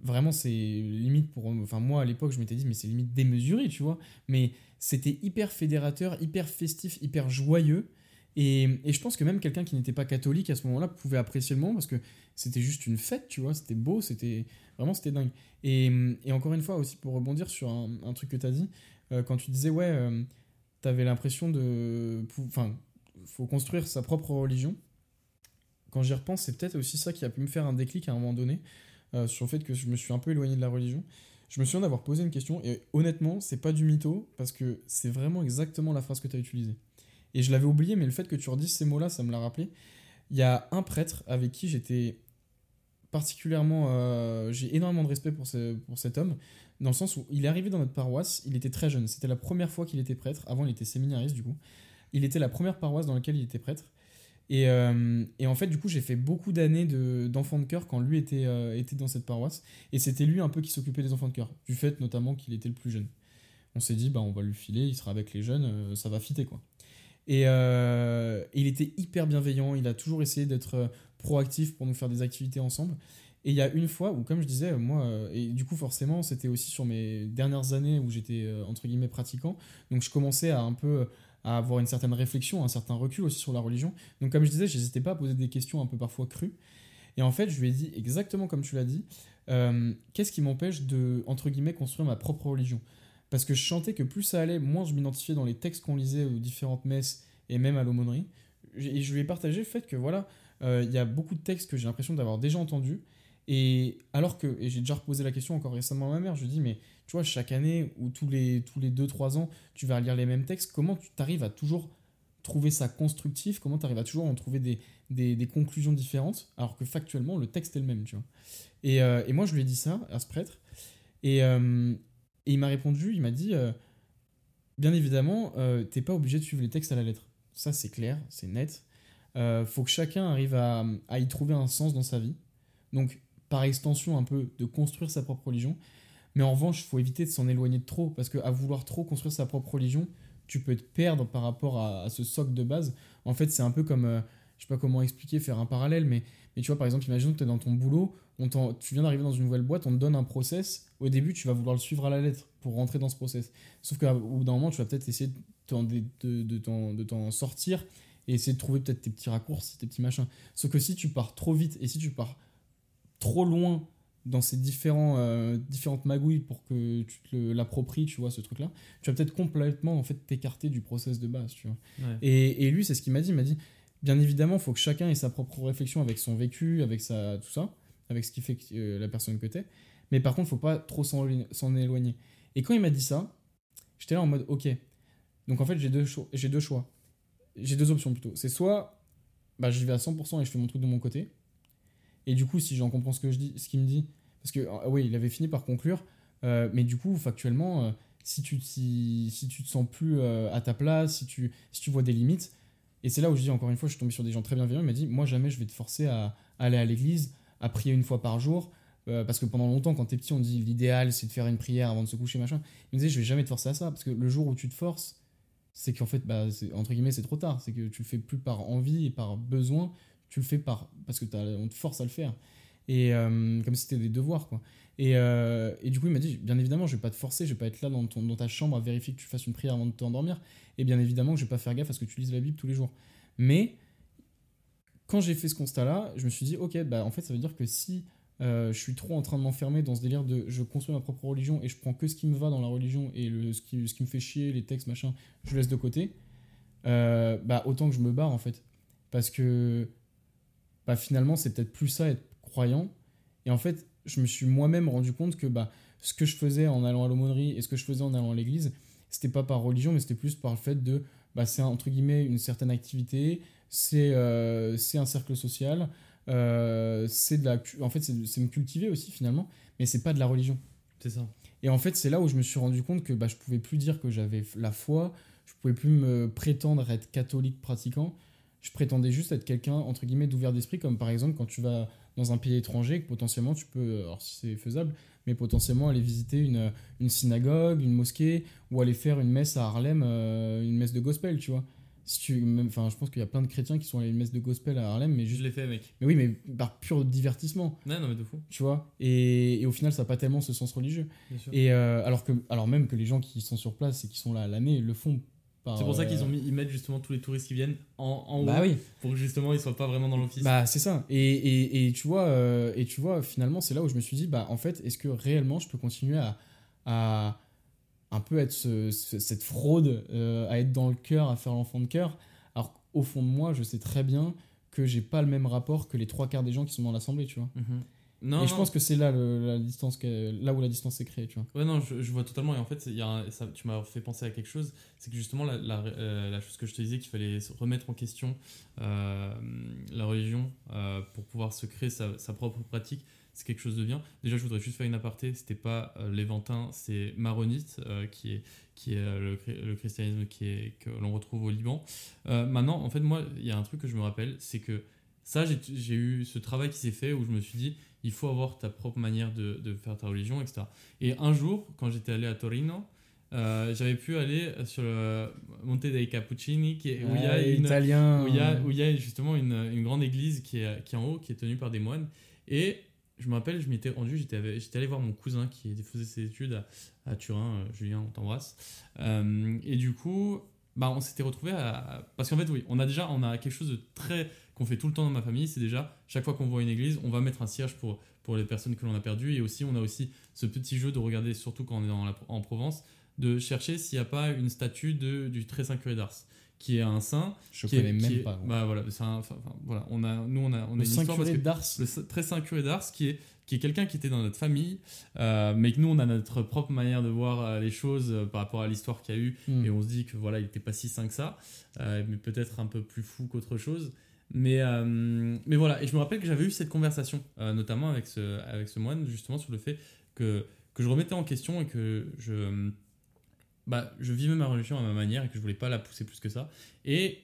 vraiment, c'est limite pour. Enfin, moi, à l'époque, je m'étais dit, mais c'est limite démesuré, tu vois. Mais c'était hyper fédérateur, hyper festif, hyper joyeux. Et, et je pense que même quelqu'un qui n'était pas catholique à ce moment-là pouvait apprécier le moment parce que c'était juste une fête, tu vois. C'était beau, c'était. Vraiment, c'était dingue. Et, et encore une fois, aussi, pour rebondir sur un, truc que tu as dit, euh, quand tu disais, ouais, euh, t'avais l'impression de. Enfin, faut construire sa propre religion. Quand j'y repense, c'est peut-être aussi ça qui a pu me faire un déclic à un moment donné euh, sur le fait que je me suis un peu éloigné de la religion. Je me souviens d'avoir posé une question et honnêtement, c'est pas du mytho parce que c'est vraiment exactement la phrase que tu as utilisée. Et je l'avais oublié, mais le fait que tu redises ces mots-là, ça me l'a rappelé. Il y a un prêtre avec qui j'étais particulièrement. euh, J'ai énormément de respect pour, ce- pour cet homme, dans le sens où il est arrivé dans notre paroisse, il était très jeune. C'était la première fois qu'il était prêtre. Avant, il était séminariste, du coup. Il était la première paroisse dans laquelle il était prêtre. Et, euh, et en fait, du coup, j'ai fait beaucoup d'années de- d'enfant de chœur quand lui était, euh, était dans cette paroisse. Et c'était lui un peu qui s'occupait des enfants de chœur, du fait notamment qu'il était le plus jeune. On s'est dit, bah, on va lui filer, il sera avec les jeunes, euh, ça va fitter quoi. Et il était hyper bienveillant, il a toujours essayé d'être proactif pour nous faire des activités ensemble. Et il y a une fois où, comme je disais, moi, et du coup, forcément, c'était aussi sur mes dernières années où j'étais, entre guillemets, pratiquant. Donc, je commençais à un peu à avoir une certaine réflexion, un certain recul aussi sur la religion. Donc, comme je disais, j'hésitais pas à poser des questions un peu parfois crues. Et en fait, je lui ai dit exactement comme tu l'as dit euh, qu'est-ce qui m'empêche de, entre guillemets, construire ma propre religion? Parce que je sentais que plus ça allait, moins je m'identifiais dans les textes qu'on lisait aux différentes messes et même à l'aumônerie. Et je lui ai partagé le fait que voilà, euh, il y a beaucoup de textes que j'ai l'impression d'avoir déjà entendus. Et alors que, et j'ai déjà reposé la question encore récemment à ma mère, je lui dis, mais tu vois, chaque année ou tous les, tous les 2-3 ans, tu vas lire les mêmes textes, comment tu arrives à toujours trouver ça constructif? Comment tu arrives à toujours en trouver des, des, des conclusions différentes alors que factuellement, le texte est le même, tu vois? Et, euh, et moi, je lui ai dit ça à ce prêtre. Et, euh, et il m'a répondu, il m'a dit, euh, bien évidemment, t'es pas obligé de suivre les textes à la lettre. Ça, c'est clair, c'est net. Faut que chacun arrive à, à y trouver un sens dans sa vie. Donc, par extension, un peu de construire sa propre religion. Mais en revanche, il faut éviter de s'en éloigner trop, parce qu'à vouloir trop construire sa propre religion, tu peux te perdre par rapport à, ce socle de base. En fait, c'est un peu comme, euh, je sais pas comment expliquer, faire un parallèle, mais, mais tu vois, par exemple, imagine que tu es dans ton boulot, on tu viens d'arriver dans une nouvelle boîte, on te donne un process, au début, tu vas vouloir le suivre à la lettre pour rentrer dans ce process. Sauf qu'au bout d'un moment, tu vas peut-être essayer de t'en sortir et essayer de trouver peut-être tes petits raccourcis, tes petits machins. Sauf que si tu pars trop vite et si tu pars trop loin dans ces différents, euh, différentes magouilles pour que tu te l'appropries, tu vois, ce truc-là, tu vas peut-être complètement en fait t'écarter du process de base, tu vois. Ouais. Et, et lui, c'est ce qu'il m'a dit. Il m'a dit, bien évidemment, il faut que chacun ait sa propre réflexion avec son vécu, avec sa, tout ça, avec ce qui fait que, euh, la personne que t'es. Mais par contre, il faut pas trop s'en éloigner. Et quand il m'a dit ça, j'étais là en mode, ok. Donc en fait, j'ai deux, choix- j'ai deux choix. J'ai deux options plutôt. C'est soit bah, j'y vais à 100% et je fais mon truc de mon côté. Et du coup, si j'en comprends ce que je dis, ce qu'il me dit, parce que ah oui, il avait fini par conclure, euh, mais du coup, factuellement, euh, si tu si, si tu te sens plus euh, à ta place, si tu si tu vois des limites, et c'est là où je dis encore une fois, je suis tombé sur des gens très bienveillants. Il m'a dit, moi jamais je vais te forcer à, aller à l'église, à prier une fois par jour, parce que pendant longtemps, quand t'es petit, on dit l'idéal c'est de faire une prière avant de se coucher, machin. Il me disait, je vais jamais te forcer à ça, parce que le jour où tu te forces, c'est qu'en fait, bah, entre guillemets, c'est trop tard. C'est que tu le fais plus par envie et par besoin, tu le fais par parce que t'as- on te force à le faire. Et euh, comme c'était des devoirs, quoi. Et, euh, et du coup, il m'a dit, bien évidemment, je vais pas te forcer, je vais pas être là dans, ton, dans ta chambre à vérifier que tu fasses une prière avant de t'endormir. Et bien évidemment, je vais pas faire gaffe à ce que tu lises la Bible tous les jours. Mais quand j'ai fait ce constat-là, je me suis dit, ok, bah en fait, ça veut dire que si euh, je suis trop en train de m'enfermer dans ce délire de je construis ma propre religion et je prends que ce qui me va dans la religion et le, ce, qui, ce qui me fait chier, les textes, machin, je laisse de côté, bah autant que je me barre en fait. parce que bah, finalement, c'est peut-être plus ça être croyant. Et en fait, je me suis moi-même rendu compte que bah, ce que je faisais en allant à l'aumônerie et ce que je faisais en allant à l'église, c'était pas par religion, mais c'était plus par le fait de. Bah, c'est entre guillemets une certaine activité, c'est euh, c'est un cercle social, euh, c'est de la. En fait, c'est me cultiver aussi finalement, mais c'est pas de la religion. C'est ça. Et en fait, c'est là où je me suis rendu compte que bah, je pouvais plus dire que j'avais la foi, je pouvais plus me prétendre être catholique pratiquant. Je prétendais juste être quelqu'un, entre guillemets, d'ouvert d'esprit, comme par exemple quand tu vas dans un pays étranger, que potentiellement tu peux, alors si c'est faisable, mais potentiellement aller visiter une, une synagogue, une mosquée, ou aller faire une messe à Harlem, euh, une messe de gospel, tu vois. Si tu, même, enfin, je pense qu'il y a plein de chrétiens qui sont allés à une messe de gospel à Harlem, mais Je juste. l'ai fait, mec. Mais oui, mais par pur divertissement, Non, non, mais de fou. tu vois? Et, et au final, ça n'a pas tellement ce sens religieux. Bien sûr. Et euh, alors, que, alors même que les gens qui sont sur place et qui sont là à l'année le font. C'est pour ça euh, qu'ils ont mis, ils mettent justement tous les touristes qui viennent en, en haut Bah oui. pour que justement ils soient pas vraiment dans l'office. Bah c'est ça. Et, et, et tu vois, euh, et tu vois, finalement, c'est là où je me suis dit, bah en fait, est-ce que réellement je peux continuer à, à un peu être ce- ce- cette fraude, euh, à être dans le cœur, à faire l'enfant de cœur, alors qu'au fond de moi, je sais très bien que j'ai pas le même rapport que les trois quarts des gens qui sont dans l'assemblée, tu vois. Mhm. Non, et je pense que c'est là le- la distance, là où la distance s'est créée, tu vois. Ouais, non, je, je vois totalement. Et en fait, il y a un- ça, tu m'as fait penser à quelque chose. C'est que justement, la, la, euh, la chose que je te disais, qu'il fallait remettre en question euh, la religion euh, pour pouvoir se créer sa, sa propre pratique, c'est quelque chose de bien. Déjà, je voudrais juste faire une aparté. C'était pas léventin, c'est maronite, qui est, qui est le, le christianisme qui est, que l'on retrouve au Liban. Maintenant, en fait, moi, il y a un truc que je me rappelle, c'est que ça, j'ai eu ce travail qui s'est fait où je me suis dit, il faut avoir ta propre manière de, de faire ta religion, etc. Et un jour, quand j'étais allé à Torino, euh, j'avais pu aller sur le Monte dei Cappuccini, qui est, où il y y y a justement une, une grande église qui est, qui est en haut, qui est tenue par des moines. Et je me rappelle, je m'étais rendu, j'étais allé voir mon cousin qui faisait ses études à, à Turin, euh, Julien, on t'embrasse. Euh, et du coup, bah, on s'était retrouvé à. Parce qu'en fait, oui, on a déjà on a quelque chose de très. Qu'on fait tout le temps dans ma famille, c'est déjà, chaque fois qu'on voit une église, on va mettre un cierge pour, pour les personnes que l'on a perdues. Et aussi, on a aussi ce petit jeu de regarder, surtout quand on est dans la- en Provence, de chercher s'il n'y a pas une statue de, du très saint curé d'Ars, qui est un saint. Je qui connais est- qui même est- pas. Bah voilà, c'est un- enfin, voilà, on a, nous on a, on a le une histoire Saint-Curé que d'Ars. le très saint curé d'Ars qui est, qui est quelqu'un qui était dans notre famille, euh, mais que nous on a notre propre manière de voir euh, les choses euh, par rapport à l'histoire qu'il y a eu, Hmm. et on se dit que voilà, il n'était pas si sain que ça, euh, mais peut-être un peu plus fou qu'autre chose. Mais, euh, mais voilà, et je me rappelle que j'avais eu cette conversation, euh, notamment avec ce, avec ce moine, justement sur le fait que, que je remettais en question et que je, bah, je vivais ma religion à ma manière et que je voulais pas la pousser plus que ça. Et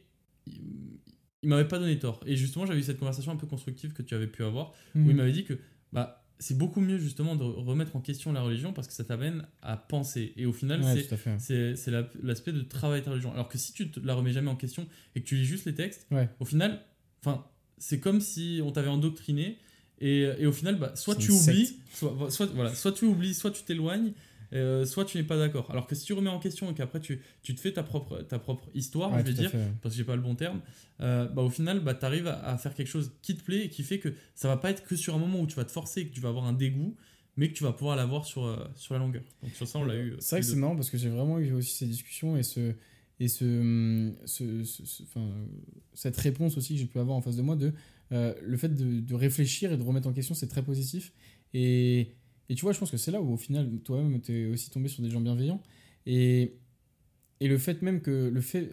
il, m'avait pas donné tort. Et justement, j'avais eu cette conversation un peu constructive que tu avais pu avoir, où il Hmm. m'avait dit que bah, c'est beaucoup mieux justement de remettre en question la religion parce que ça t'amène à penser. Et au final, Ouais, c'est l'aspect de travailler ta religion. Alors que si tu te la remets jamais en question et que tu lis juste les textes, Ouais. au final, enfin, c'est comme si on t'avait endoctriné et, et au final, bah, soit tu oublies, secte. soit, soit, voilà, soit tu oublies, soit tu t'éloignes, euh, soit tu n'es pas d'accord. Alors que si tu remets en question et qu'après tu, tu te fais ta propre, ta propre histoire, Ouais, je vais dire, fait, parce que j'ai pas le bon terme, euh, bah, au final, bah, tu arrives à, à faire quelque chose qui te plaît et qui fait que ça va pas être que sur un moment où tu vas te forcer et que tu vas avoir un dégoût, mais que tu vas pouvoir l'avoir sur, euh, sur la longueur. Donc sur ça, on l'a eu. C'est vrai que c'est marrant parce que j'ai vraiment eu aussi ces discussions et ce et hum, ce, ce- enfin, euh, cette réponse aussi que j'ai pu avoir en face de moi de euh, le fait de, de réfléchir et de remettre en question c'est très positif. Et, et tu vois je pense que c'est là où au final toi-même tu es aussi tombé sur des gens bienveillants. Et, et le fait même que le fait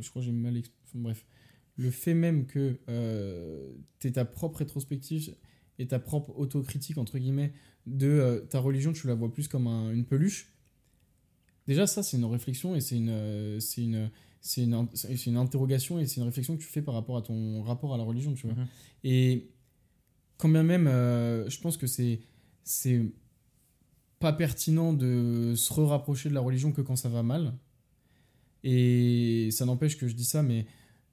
je, crois que j'ai mal enfin, bref. Le fait même que tu ta propre rétrospective et ta propre autocritique entre guillemets de euh, ta religion, tu la vois plus comme un- une peluche. Déjà, ça, c'est une réflexion et c'est une, euh, c'est une, c'est une, c'est une interrogation et c'est une réflexion que tu fais par rapport à ton rapport à la religion, tu vois. Mhm. Et quand bien même, euh, je pense que c'est, c'est pas pertinent de se rapprocher de la religion que quand ça va mal. Et ça n'empêche que je dis ça, mais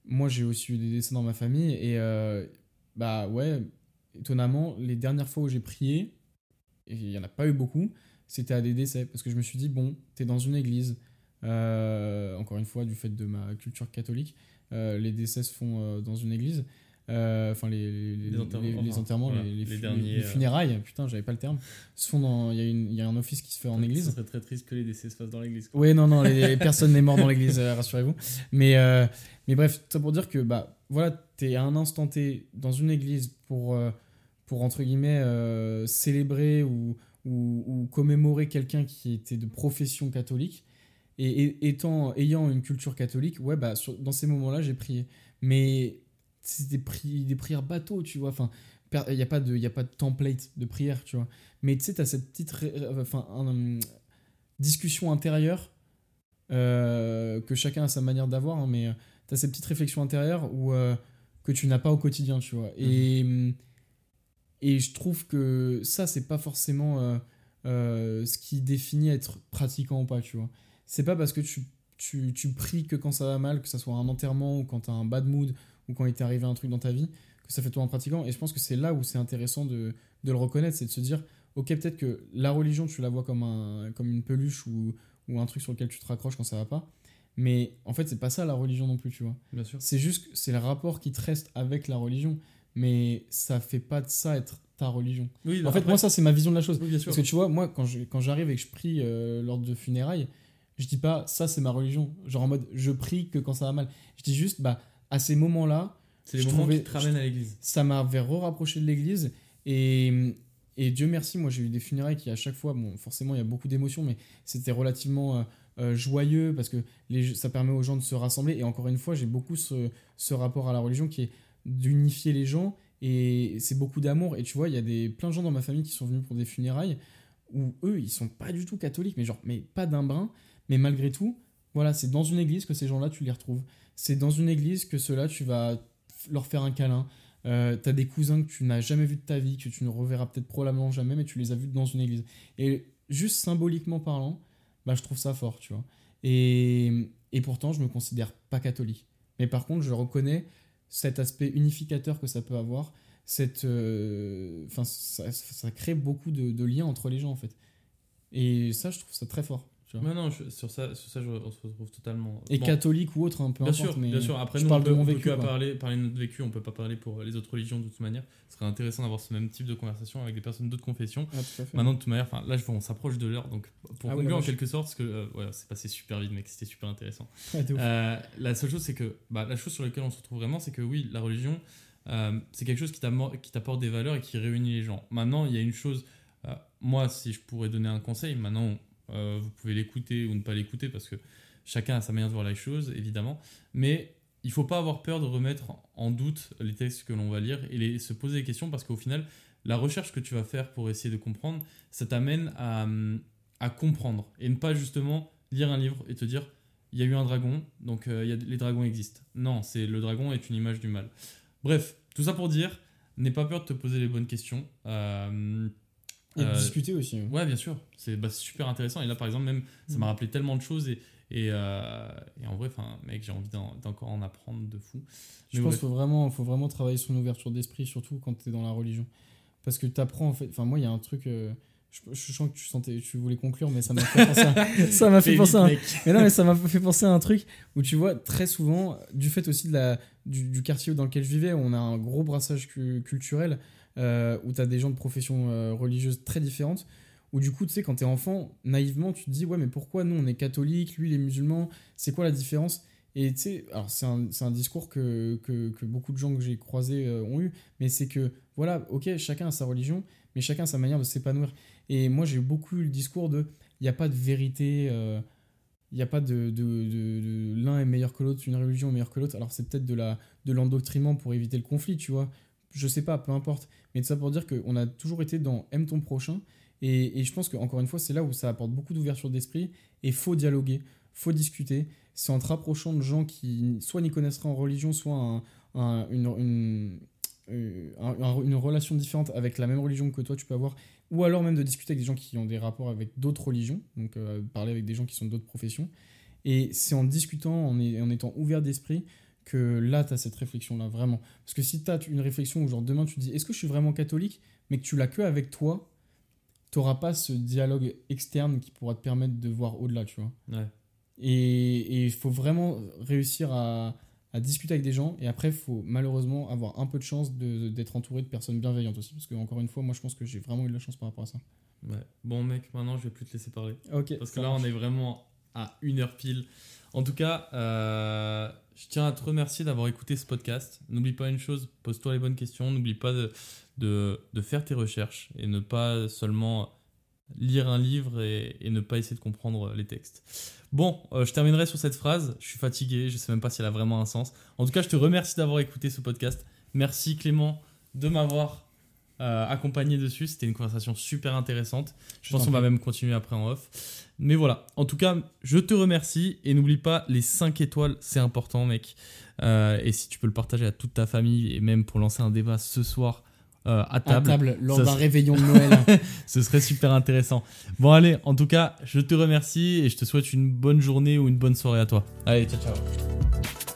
moi, j'ai aussi eu des décès dans ma famille et euh, bah ouais, étonnamment, les dernières fois où j'ai prié, et il n'y en a pas eu beaucoup, c'était à des décès. Parce que je me suis dit, bon, t'es dans une église, euh, encore une fois, du fait de ma culture catholique, euh, les décès se font euh, dans une église. enfin les, les, Les enterrements, les- enterrements, voilà, les, derniers, funérailles, putain, j'avais pas le terme, se font dans. Il y, y a un office qui se fait en église. serait très triste que les décès se fassent dans l'église. Oui, non, non, personnes [laughs] n'est mort dans l'église, rassurez-vous. Mais, mais bref, ça pour dire que bah, voilà, t'es à un instant T dans une église pour, pour entre guillemets, célébrer ou, ou, ou commémorer quelqu'un qui était de profession catholique. Et, et- étant, ayant une culture catholique, ouais, bah, sur- dans ces moments-là, j'ai prié. Mais c'est des, pri- des prières bateaux, tu vois. Enfin, il n'y a, pas de- y a pas de template de prière, tu vois. Mais tu sais, tu as cette petite euh, enfin, un- discussion intérieure euh, que chacun a sa manière d'avoir, hein, mais tu as cette petite réflexion intérieure où, euh, que tu n'as pas au quotidien, tu vois. Et, Mhm. Et je trouve que ça, c'est pas forcément euh, euh, ce qui définit être pratiquant ou pas, tu vois. C'est pas parce que tu, tu, tu pries que quand ça va mal, que ça soit un enterrement ou quand tu as un bad mood ou quand il t'est arrivé un truc dans ta vie, que ça fait toi un pratiquant. Et je pense que c'est là où c'est intéressant de, de le reconnaître, c'est de se dire, ok, peut-être que la religion, tu la vois comme, un, comme une peluche ou, ou un truc sur lequel tu te raccroches quand ça va pas. Mais en fait, c'est pas ça la religion non plus, tu vois. C'est juste c'est le rapport qui te reste avec la religion. Mais ça fait pas de ça être ta religion. Oui, En fait, après- moi, ça, c'est ma vision de la chose. oui. Parce que tu vois, moi, quand je- quand j'arrive et que je prie euh, lors de funérailles, je dis pas ça, c'est ma religion. Genre en mode, je prie que quand ça va mal. Je dis juste, bah, à ces moments-là, c'est les moments trouvais- qui te ramènent à l'église. ça m'a fait re-rapprocher de l'église. Et, et Dieu merci, moi j'ai eu des funérailles qui à chaque fois, bon forcément il y a beaucoup d'émotions, mais c'était relativement euh, euh, joyeux parce que les, ça permet aux gens de se rassembler. Et encore une fois, j'ai beaucoup ce, ce rapport à la religion qui est d'unifier les gens et c'est beaucoup d'amour. Et tu vois, il y a des, plein de gens dans ma famille qui sont venus pour des funérailles où eux, ils sont pas du tout catholiques, mais genre, mais pas d'un brin. Mais malgré tout, voilà, c'est dans une église que ces gens-là, tu les retrouves. C'est dans une église que ceux-là, tu vas leur faire un câlin. Euh, t'as des cousins que tu n'as jamais vus de ta vie, que tu ne reverras peut-être probablement jamais, mais tu les as vus dans une église. Et juste symboliquement parlant, bah, je trouve ça fort, tu vois. Et, et pourtant, je me considère pas catholique. Mais par contre, je reconnais cet aspect unificateur que ça peut avoir. Cette, euh, ça crée beaucoup de, de liens entre les gens, en fait. Et ça, je trouve ça très fort. Tu vois. Non, non, je- sur ça, sur ça, je, on se retrouve totalement. Et Bon, catholique ou autre, un peu Bien importe, sûr, mais bien sûr. Après, je nous, parle on de peut, mon on peut vécu. quoi. parler, parler de notre vécu, on peut pas parler pour les autres religions de toute manière. Ce serait intéressant d'avoir ce même type de conversation avec des personnes d'autres confessions. Ah. Maintenant, de toute manière, là, je vois, on s'approche de l'heure, donc pour Ah conclure en quelque sorte, parce que euh, voilà, c'est passé super vite, mec, c'était super intéressant. [laughs] Ouais, de. Euh, la seule chose, c'est que bah, la chose sur laquelle on se retrouve vraiment, c'est que oui, la religion, euh, c'est quelque chose qui t'apporte des valeurs et qui réunit les gens. Maintenant, il y a une chose, euh, moi, si je pourrais donner un conseil, maintenant, euh, vous pouvez l'écouter ou ne pas l'écouter parce que chacun a sa manière de voir les choses, évidemment, mais il faut pas avoir peur de remettre en doute les textes que l'on va lire et se poser des questions parce qu'au final, la recherche que tu vas faire pour essayer de comprendre, ça t'amène à, comprendre et ne pas justement lire un livre et te dire il y a eu un dragon, donc euh, les dragons existent. Non, c'est le dragon est une image du mal. Bref, tout ça pour dire, n'aie pas peur de te poser les bonnes questions. Euh, Et euh, discuter aussi. hein. Ouais, bien sûr. C'est bah, super intéressant. Et là, par exemple, même, ça m'a rappelé tellement de choses. Et, et, euh, et en vrai, enfin, mec, j'ai envie d'en- d'encore en apprendre de fou. Je pense qu'il faut vraiment, faut vraiment travailler sur une ouverture d'esprit, surtout quand tu es dans la religion. Parce que tu apprends, en fait. Enfin, moi, il y a un truc. euh, je, je sens que tu, sentais, tu voulais conclure, mais ça m'a fait penser à, [laughs] ça m'a fait penser à [laughs] mais non, mais ça m'a fait penser à un truc où tu vois, très souvent, du fait aussi de la, du, du quartier dans lequel je vivais, on a un gros brassage cu- culturel euh, où tu as des gens de professions euh, religieuses très différentes. Où du coup, tu sais, quand tu es enfant, naïvement, tu te dis, ouais, mais pourquoi nous on est catholique, lui il est musulman, c'est quoi la différence? Et tu sais, alors c'est un, discours que, que, beaucoup de gens que j'ai croisés euh, ont eu, mais c'est que, voilà, ok, chacun a sa religion, mais chacun a sa manière de s'épanouir. Et moi, j'ai beaucoup eu le discours de, il n'y a pas de vérité. euh, il n'y a pas de, de, l'un est meilleur que l'autre, une religion est meilleure que l'autre. Alors c'est peut-être de l'endoctrinement pour éviter le conflit, tu vois. Je sais pas, peu importe. Mais ça pour dire qu'on a toujours été dans aime ton prochain. Et, je pense qu'encore une fois, c'est là où ça apporte beaucoup d'ouverture d'esprit. Et faut dialoguer, faut discuter. C'est en te rapprochant de gens qui soit n'y connaissent rien en religion, soit euh, un- un- une relation différente avec la même religion que toi tu peux avoir, ou alors même de discuter avec des gens qui ont des rapports avec d'autres religions, donc euh, parler avec des gens qui sont d'autres professions. Et c'est en discutant, en étant ouvert d'esprit, que là, tu as cette réflexion-là, vraiment. Parce que si tu as une réflexion où, genre, demain, tu te dis, est-ce que je suis vraiment catholique, mais que tu l'as que avec toi, tu pas ce dialogue externe qui pourra te permettre de voir au-delà, tu vois. Ouais. Et il faut vraiment réussir à, à discuter avec des gens. Et après, il faut malheureusement avoir un peu de chance d'être entouré de personnes bienveillantes aussi. Parce que, encore une fois, moi, je pense que j'ai vraiment eu de la chance par rapport à ça. Ouais. Bon, mec, maintenant, je vais plus te laisser parler. Ok. Parce que là, on est vraiment à une heure pile. En tout cas, euh, je tiens à te remercier d'avoir écouté ce podcast. N'oublie pas une chose, pose-toi les bonnes questions. N'oublie pas de, faire tes recherches et ne pas seulement lire un livre et, ne pas essayer de comprendre les textes. Bon, euh, je terminerai sur cette phrase. Je suis fatigué, je sais même pas si elle a vraiment un sens. En tout cas, je te remercie d'avoir écouté ce podcast. Merci Clément de m'avoir euh, accompagné dessus. C'était une conversation super intéressante. Je pense qu'on va même continuer après en off. Mais voilà, en tout cas, je te remercie et n'oublie pas les 5 étoiles, c'est important, mec. Euh, et si tu peux le partager à toute ta famille et même pour lancer un débat ce soir euh, à À table, table, lors d'un serait- réveillon de [laughs] Noël. ce serait super intéressant. Bon, allez, en tout cas, je te remercie et je te souhaite une bonne journée ou une bonne soirée à toi. Allez, ciao, ciao.